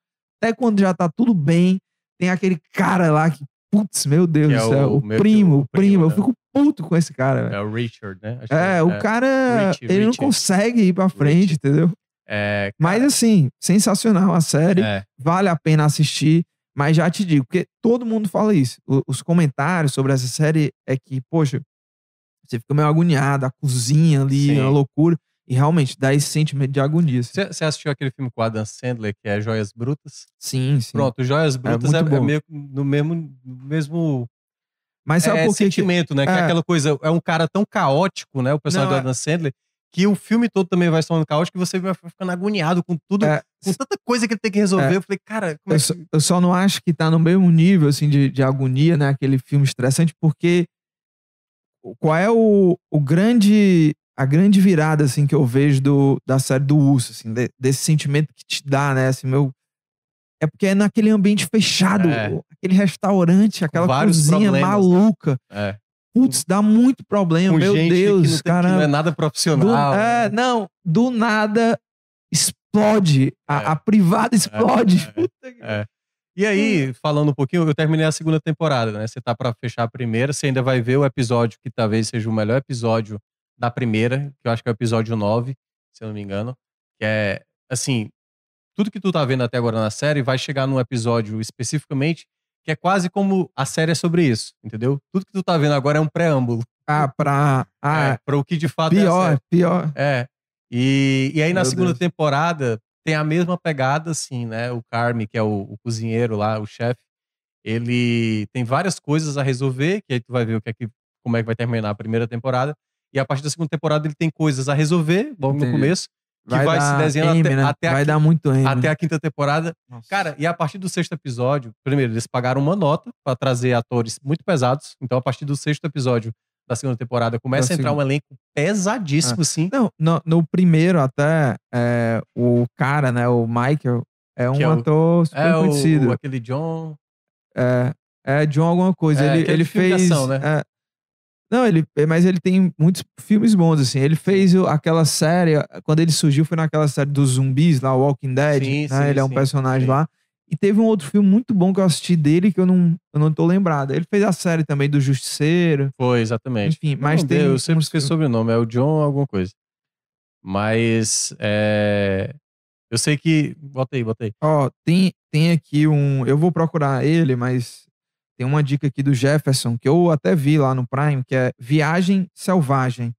S1: Até quando já tá tudo bem, tem aquele cara lá que, putz, meu Deus
S3: Que
S1: do
S3: é
S1: céu,
S3: o-
S1: o,
S3: meio que
S1: primo,
S3: o
S1: o primo.
S3: primo,
S1: Eu
S3: né?
S1: fico puto com esse cara. velho.
S3: É o Richard, né? Acho que
S1: É, o cara,
S3: Rich,
S1: ele não consegue ir pra frente, entendeu?
S3: É,
S1: Mas
S3: cara,
S1: assim, sensacional a série,
S3: é,
S1: vale a pena assistir, mas já te digo, porque todo mundo fala isso. O- os comentários sobre essa série é que, poxa, você fica meio agoniado, a cozinha ali,
S3: Sim.
S1: a loucura, e realmente dá esse sentimento de agonia. assim.
S3: Você você assistiu aquele filme com o Adam Sandler, que é Joias Brutas?
S1: Sim, sim.
S3: Pronto, Joias Brutas é, é
S1: bom.
S3: meio no mesmo, no mesmo
S1: mas sabe
S3: é,
S1: por que que-
S3: sentimento, né? Que é
S1: é.
S3: aquela coisa, é um cara tão caótico, né? O personagem
S1: Não,
S3: do
S1: é-
S3: Adam Sandler, que o filme todo também vai sendo caótico e você vai ficando agoniado com tudo,
S1: É,
S3: com tanta coisa que ele tem que resolver.
S1: É.
S3: Eu falei, cara, como
S1: eu,
S3: é
S1: só,
S3: que.
S1: eu só não acho que tá no mesmo nível, assim, de, de agonia, né? Aquele filme estressante, porque qual é o, o grande a grande virada assim que eu vejo do, da série do urso assim de- desse sentimento que te dá né assim meu é porque é naquele ambiente fechado
S3: É.
S1: aquele restaurante aquela
S3: vários
S1: cozinha
S3: problemas.
S1: maluca
S3: É,
S1: putz dá muito problema
S3: com
S1: meu Deus cara
S3: não é nada
S1: do,
S3: profissional.
S1: é, não do nada explode a,
S3: É.
S1: a privada explode
S3: é. (laughs)
S1: Puta que-
S3: É. E aí, falando um pouquinho, eu terminei a segunda temporada, né? Você tá pra fechar a primeira, você ainda vai ver o episódio que talvez seja o melhor episódio da primeira, que eu acho que é o episódio 9, se eu não me engano, que é assim, tudo que tu tá vendo até agora na série vai chegar num episódio especificamente que é quase como a série é sobre isso, entendeu? Tudo que tu tá vendo agora é um preâmbulo.
S1: Ah, pra. Ah,
S3: é, para o que de fato é
S1: pior,
S3: série.
S1: pior.
S3: É. E, e aí na
S1: Meu
S3: segunda
S1: Deus.
S3: temporada tem a mesma pegada, assim, né? O Carme, que é o, o cozinheiro lá, o chefe, ele tem várias coisas a resolver, que aí tu vai ver o que é que, como é que vai terminar a primeira temporada. E a partir da segunda temporada ele tem coisas a resolver, logo no começo, que vai, se
S1: dar
S3: desenhando até,
S1: né?
S3: até, a,
S1: Vai
S3: quinta-
S1: dar muito M.
S3: até
S1: né?
S3: a quinta temporada.
S1: Nossa.
S3: Cara, e a partir do sexto episódio, primeiro, eles pagaram uma nota pra trazer atores muito pesados. Então, a partir do sexto episódio da segunda temporada, começa
S1: Da
S3: a entrar um elenco pesadíssimo, assim.
S1: Não, no, no primeiro até, é, o cara, né, o Michael, é um
S3: é o-
S1: ator super
S3: É o,
S1: conhecido.
S3: aquele John.
S1: É, é John alguma coisa.
S3: É,
S1: ele
S3: aquele
S1: ele fez.
S3: né?
S1: é, não, ele, mas ele tem muitos filmes bons, assim. Ele fez o- aquela série, quando ele surgiu, foi naquela série dos zumbis lá, Walking Dead.
S3: Sim,
S1: né?
S3: sim,
S1: ele é um
S3: sim,
S1: personagem
S3: sim.
S1: lá. E teve um outro filme muito bom que eu assisti dele que eu não, eu não tô lembrado. Ele fez a série também do Justiceiro.
S3: Foi, exatamente.
S1: Enfim, mas
S3: não
S1: tem.
S3: Eu sempre esqueci o sobrenome, é o John alguma coisa. Mas. É... Eu sei que. Bota aí, bota aí.
S1: Ó, tem, tem aqui um. Eu vou procurar ele, mas tem uma dica aqui do Jefferson, que eu até vi lá no Prime, que é Viagem Selvagem.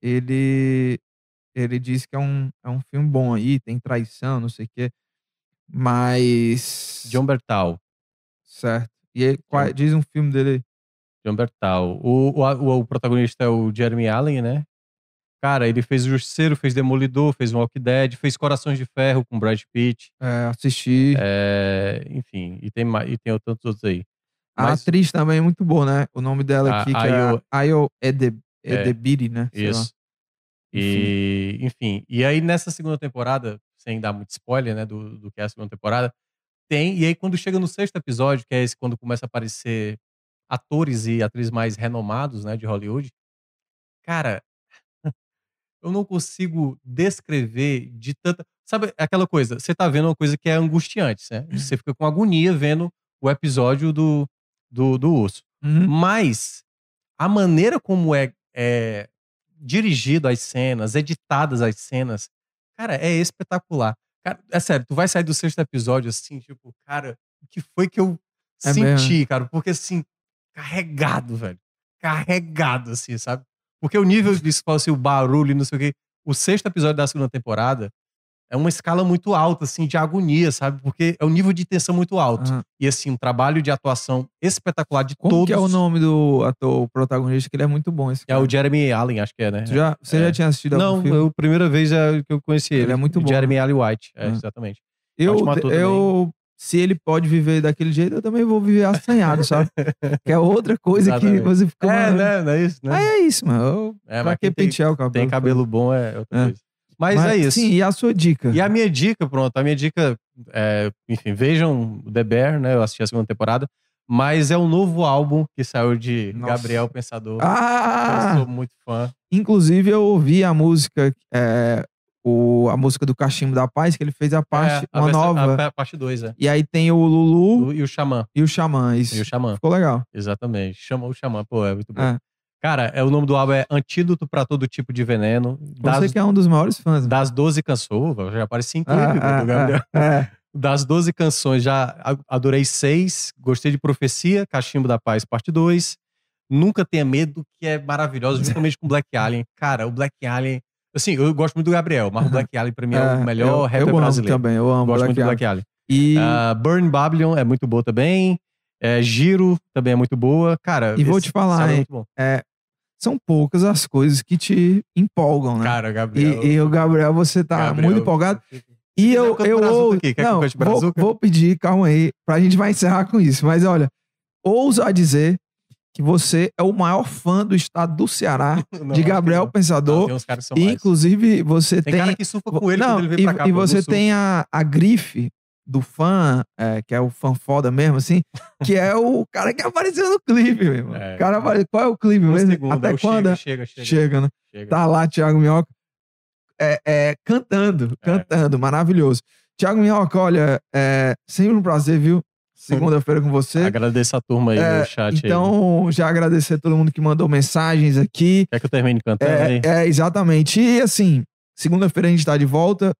S1: Ele. Ele diz que é um, é um filme bom aí, tem traição, não sei o quê. Mas.
S3: John Bertal.
S1: Certo. E qual-
S3: John-
S1: diz um filme dele aí.
S3: John Bertal. O, o, o, protagonista é o Jeremy Allen, né? Cara, ele fez o Justiceiro, fez Demolidor, fez Walking Dead, fez Corações de Ferro com Brad Pitt.
S1: É, assisti.
S3: É, enfim, e tem, e tem tantos outros aí.
S1: a
S3: mas-
S1: atriz também é muito boa, né? O nome dela
S3: A-
S1: aqui, que
S3: Ayo-
S1: é Ayo
S3: É,
S1: Edebiri, né? Sei lá.
S3: Isso. E, enfim. E aí, nessa segunda temporada, sem dar muito spoiler, né, do, do que é a segunda temporada, tem. E aí, quando chega no sexto episódio, que é esse quando começa a aparecer atores e atrizes mais renomados, né, de Hollywood, cara, (laughs) eu não consigo descrever de tanta. Sabe aquela coisa? Você tá vendo uma coisa que é angustiante, né? Você fica com agonia vendo o episódio do, do, do urso.
S1: Uhum.
S3: Mas a maneira como é, é dirigido as cenas, editadas as cenas, cara, é espetacular. Cara, é sério, tu vai sair do sexto episódio assim, tipo, cara, o que foi que eu
S1: É
S3: senti,
S1: mesmo.
S3: cara? Porque assim, carregado, velho. Carregado, assim, sabe? Porque o nível disso, assim, o barulho não sei o quê. O sexto episódio da segunda temporada é uma escala muito alta, assim, de agonia, sabe? Porque é um nível de tensão muito alto.
S1: Aham.
S3: E assim, um trabalho de atuação espetacular de
S1: Como
S3: todos.
S1: que é o nome do ator protagonista? Que ele é muito bom esse
S3: É
S1: cara.
S3: o Jeremy Allen, acho que é, né?
S1: Tu já, você
S3: É.
S1: já tinha assistido
S3: Não,
S1: filme?
S3: eu, primeira vez é que eu conheci ele.
S1: Ele é muito bom,
S3: Jeremy Allen White, é,
S1: Ah.
S3: exatamente.
S1: Eu, eu, se ele pode viver daquele jeito, eu também vou viver assanhado, sabe? (laughs) que é outra coisa que
S3: Exatamente.
S1: você fica...
S3: É,
S1: mano,
S3: né? Não é isso, né?
S1: Ah, é isso, mano. Eu,
S3: É,
S1: pra que pentear o cabelo?
S3: tem cabelo bom é outra
S1: É.
S3: coisa. Mas, é isso.
S1: Sim, e a sua dica?
S3: E a minha dica, pronto, a minha dica, é, enfim, vejam o The Bear, né? Eu assisti a segunda temporada, mas é um novo álbum que saiu de
S1: Nossa.
S3: Gabriel Pensador.
S1: Ah!
S3: Eu sou muito fã.
S1: Inclusive, eu ouvi a música, é, o, a música do Cachimbo da Paz, que ele fez a parte,
S3: É, a
S1: uma
S3: versão-
S1: nova.
S3: A, a parte 2, é.
S1: E aí tem o Lulu
S3: E o Xamã.
S1: e o Xamã. Isso.
S3: E o Xamã.
S1: Ficou legal.
S3: Exatamente. Chama o Xamã, pô, é muito bom.
S1: É.
S3: Cara, é, o nome do álbum é Antídoto pra Todo Tipo de Veneno.
S1: Você
S3: Das,
S1: que é um dos maiores fãs. mano.
S3: das 12 canções, eu já apareci clipe
S1: Ah,
S3: do Gabriel.
S1: ah, é. (laughs)
S3: Das 12 canções, já adorei seis. Gostei de Profecia, Cachimbo da Paz, parte 2. Nunca Tenha Medo, que é maravilhosa, justamente com Black Alien. Cara, o Black Alien. Assim, eu gosto muito do Gabriel, mas o Black Alien pra mim é, o (laughs) melhor
S1: eu,
S3: rapper
S1: eu amo
S3: brasileiro.
S1: também, eu amo
S3: Gosto
S1: Black
S3: muito do. Black Alien.
S1: E,
S3: Ah, Burn Babylon é muito boa também. É, Giro também é muito boa. Cara,
S1: E vou te falar,
S3: é
S1: hein? é, são poucas as coisas que te empolgam, né?
S3: Cara, Gabriel.
S1: e, e o Gabriel, você tá
S3: Gabriel,
S1: muito empolgado. E eu,
S3: eu
S1: ou- não, vou, vou pedir, calma aí, pra gente vai encerrar com isso. Mas olha, ouso a dizer que você é o maior fã do estado do Ceará, (laughs)
S3: Não,
S1: de Gabriel
S3: não. Não,
S1: Pensador.
S3: são
S1: E, inclusive, você
S3: Tem,
S1: tem.
S3: cara que surfa com ele
S1: não,
S3: quando ele vem
S1: e,
S3: pra cá.
S1: e você tem a, a grife do fã, é, que é o fã foda mesmo, assim, que é o cara que apareceu no clipe, meu irmão.
S3: É.
S1: O cara Qual é o clipe
S3: Um
S1: mesmo?
S3: segundo,
S1: Até
S3: é
S1: quando?
S3: Chega, chega, chega.
S1: Chega, né?
S3: chega.
S1: Tá lá, Thiago Minhoca, é, é, cantando, cantando, maravilhoso. Thiago Minhoca, olha, é sempre um prazer, viu? Segunda-feira com você.
S3: Agradeço a turma aí
S1: É,
S3: no chat aí.
S1: então, já agradecer a todo mundo que mandou mensagens aqui.
S3: Quer que eu termine cantando aí?
S1: É, é, exatamente. E assim, segunda-feira a gente tá de volta.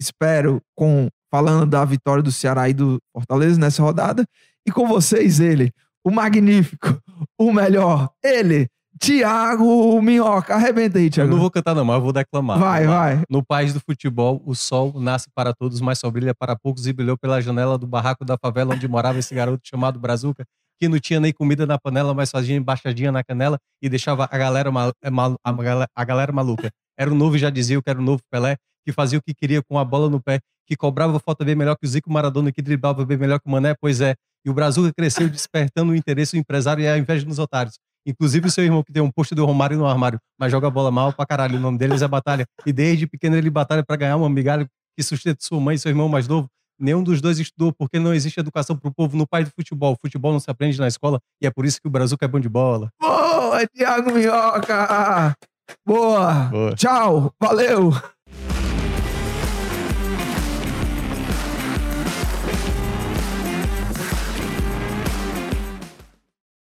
S1: espero, com falando da vitória do Ceará e do Fortaleza nessa rodada. E com vocês, ele, o magnífico, o melhor, ele, Tiago Minhoca. Arrebenta aí,
S3: Eu
S1: Tiago.
S3: não vou cantar, não, mas eu vou declamar.
S1: Vai, vai.
S3: No país do futebol, o sol nasce para todos, mas só brilha para poucos e brilhou pela janela do barraco da favela onde morava esse garoto chamado Brazuca, que não tinha nem comida na panela, mas fazia embaixadinha na canela e deixava a galera, mal- é, mal- a galera- a galera maluca. Era o novo e já dizia que era o novo Pelé, que fazia o que queria com a bola no pé, que cobrava falta bem melhor que o Zico Maradona, que driblava bem melhor que o Mané, pois é. E o Brazuca cresceu despertando o interesse do empresário e a inveja nos otários. Inclusive o seu irmão que tem um posto do Romário no armário, mas joga bola mal pra caralho. O nome deles é Batalha. E desde pequeno ele batalha pra ganhar uma migalha que sustenta sua mãe e seu irmão mais novo. Nenhum dos dois estudou porque não existe educação pro povo no país do futebol. O futebol não se aprende na escola e é por isso que o Brazuca é bom de bola.
S1: Boa, Tiago Minhoca! Boa!
S3: Boa.
S1: Tchau, valeu!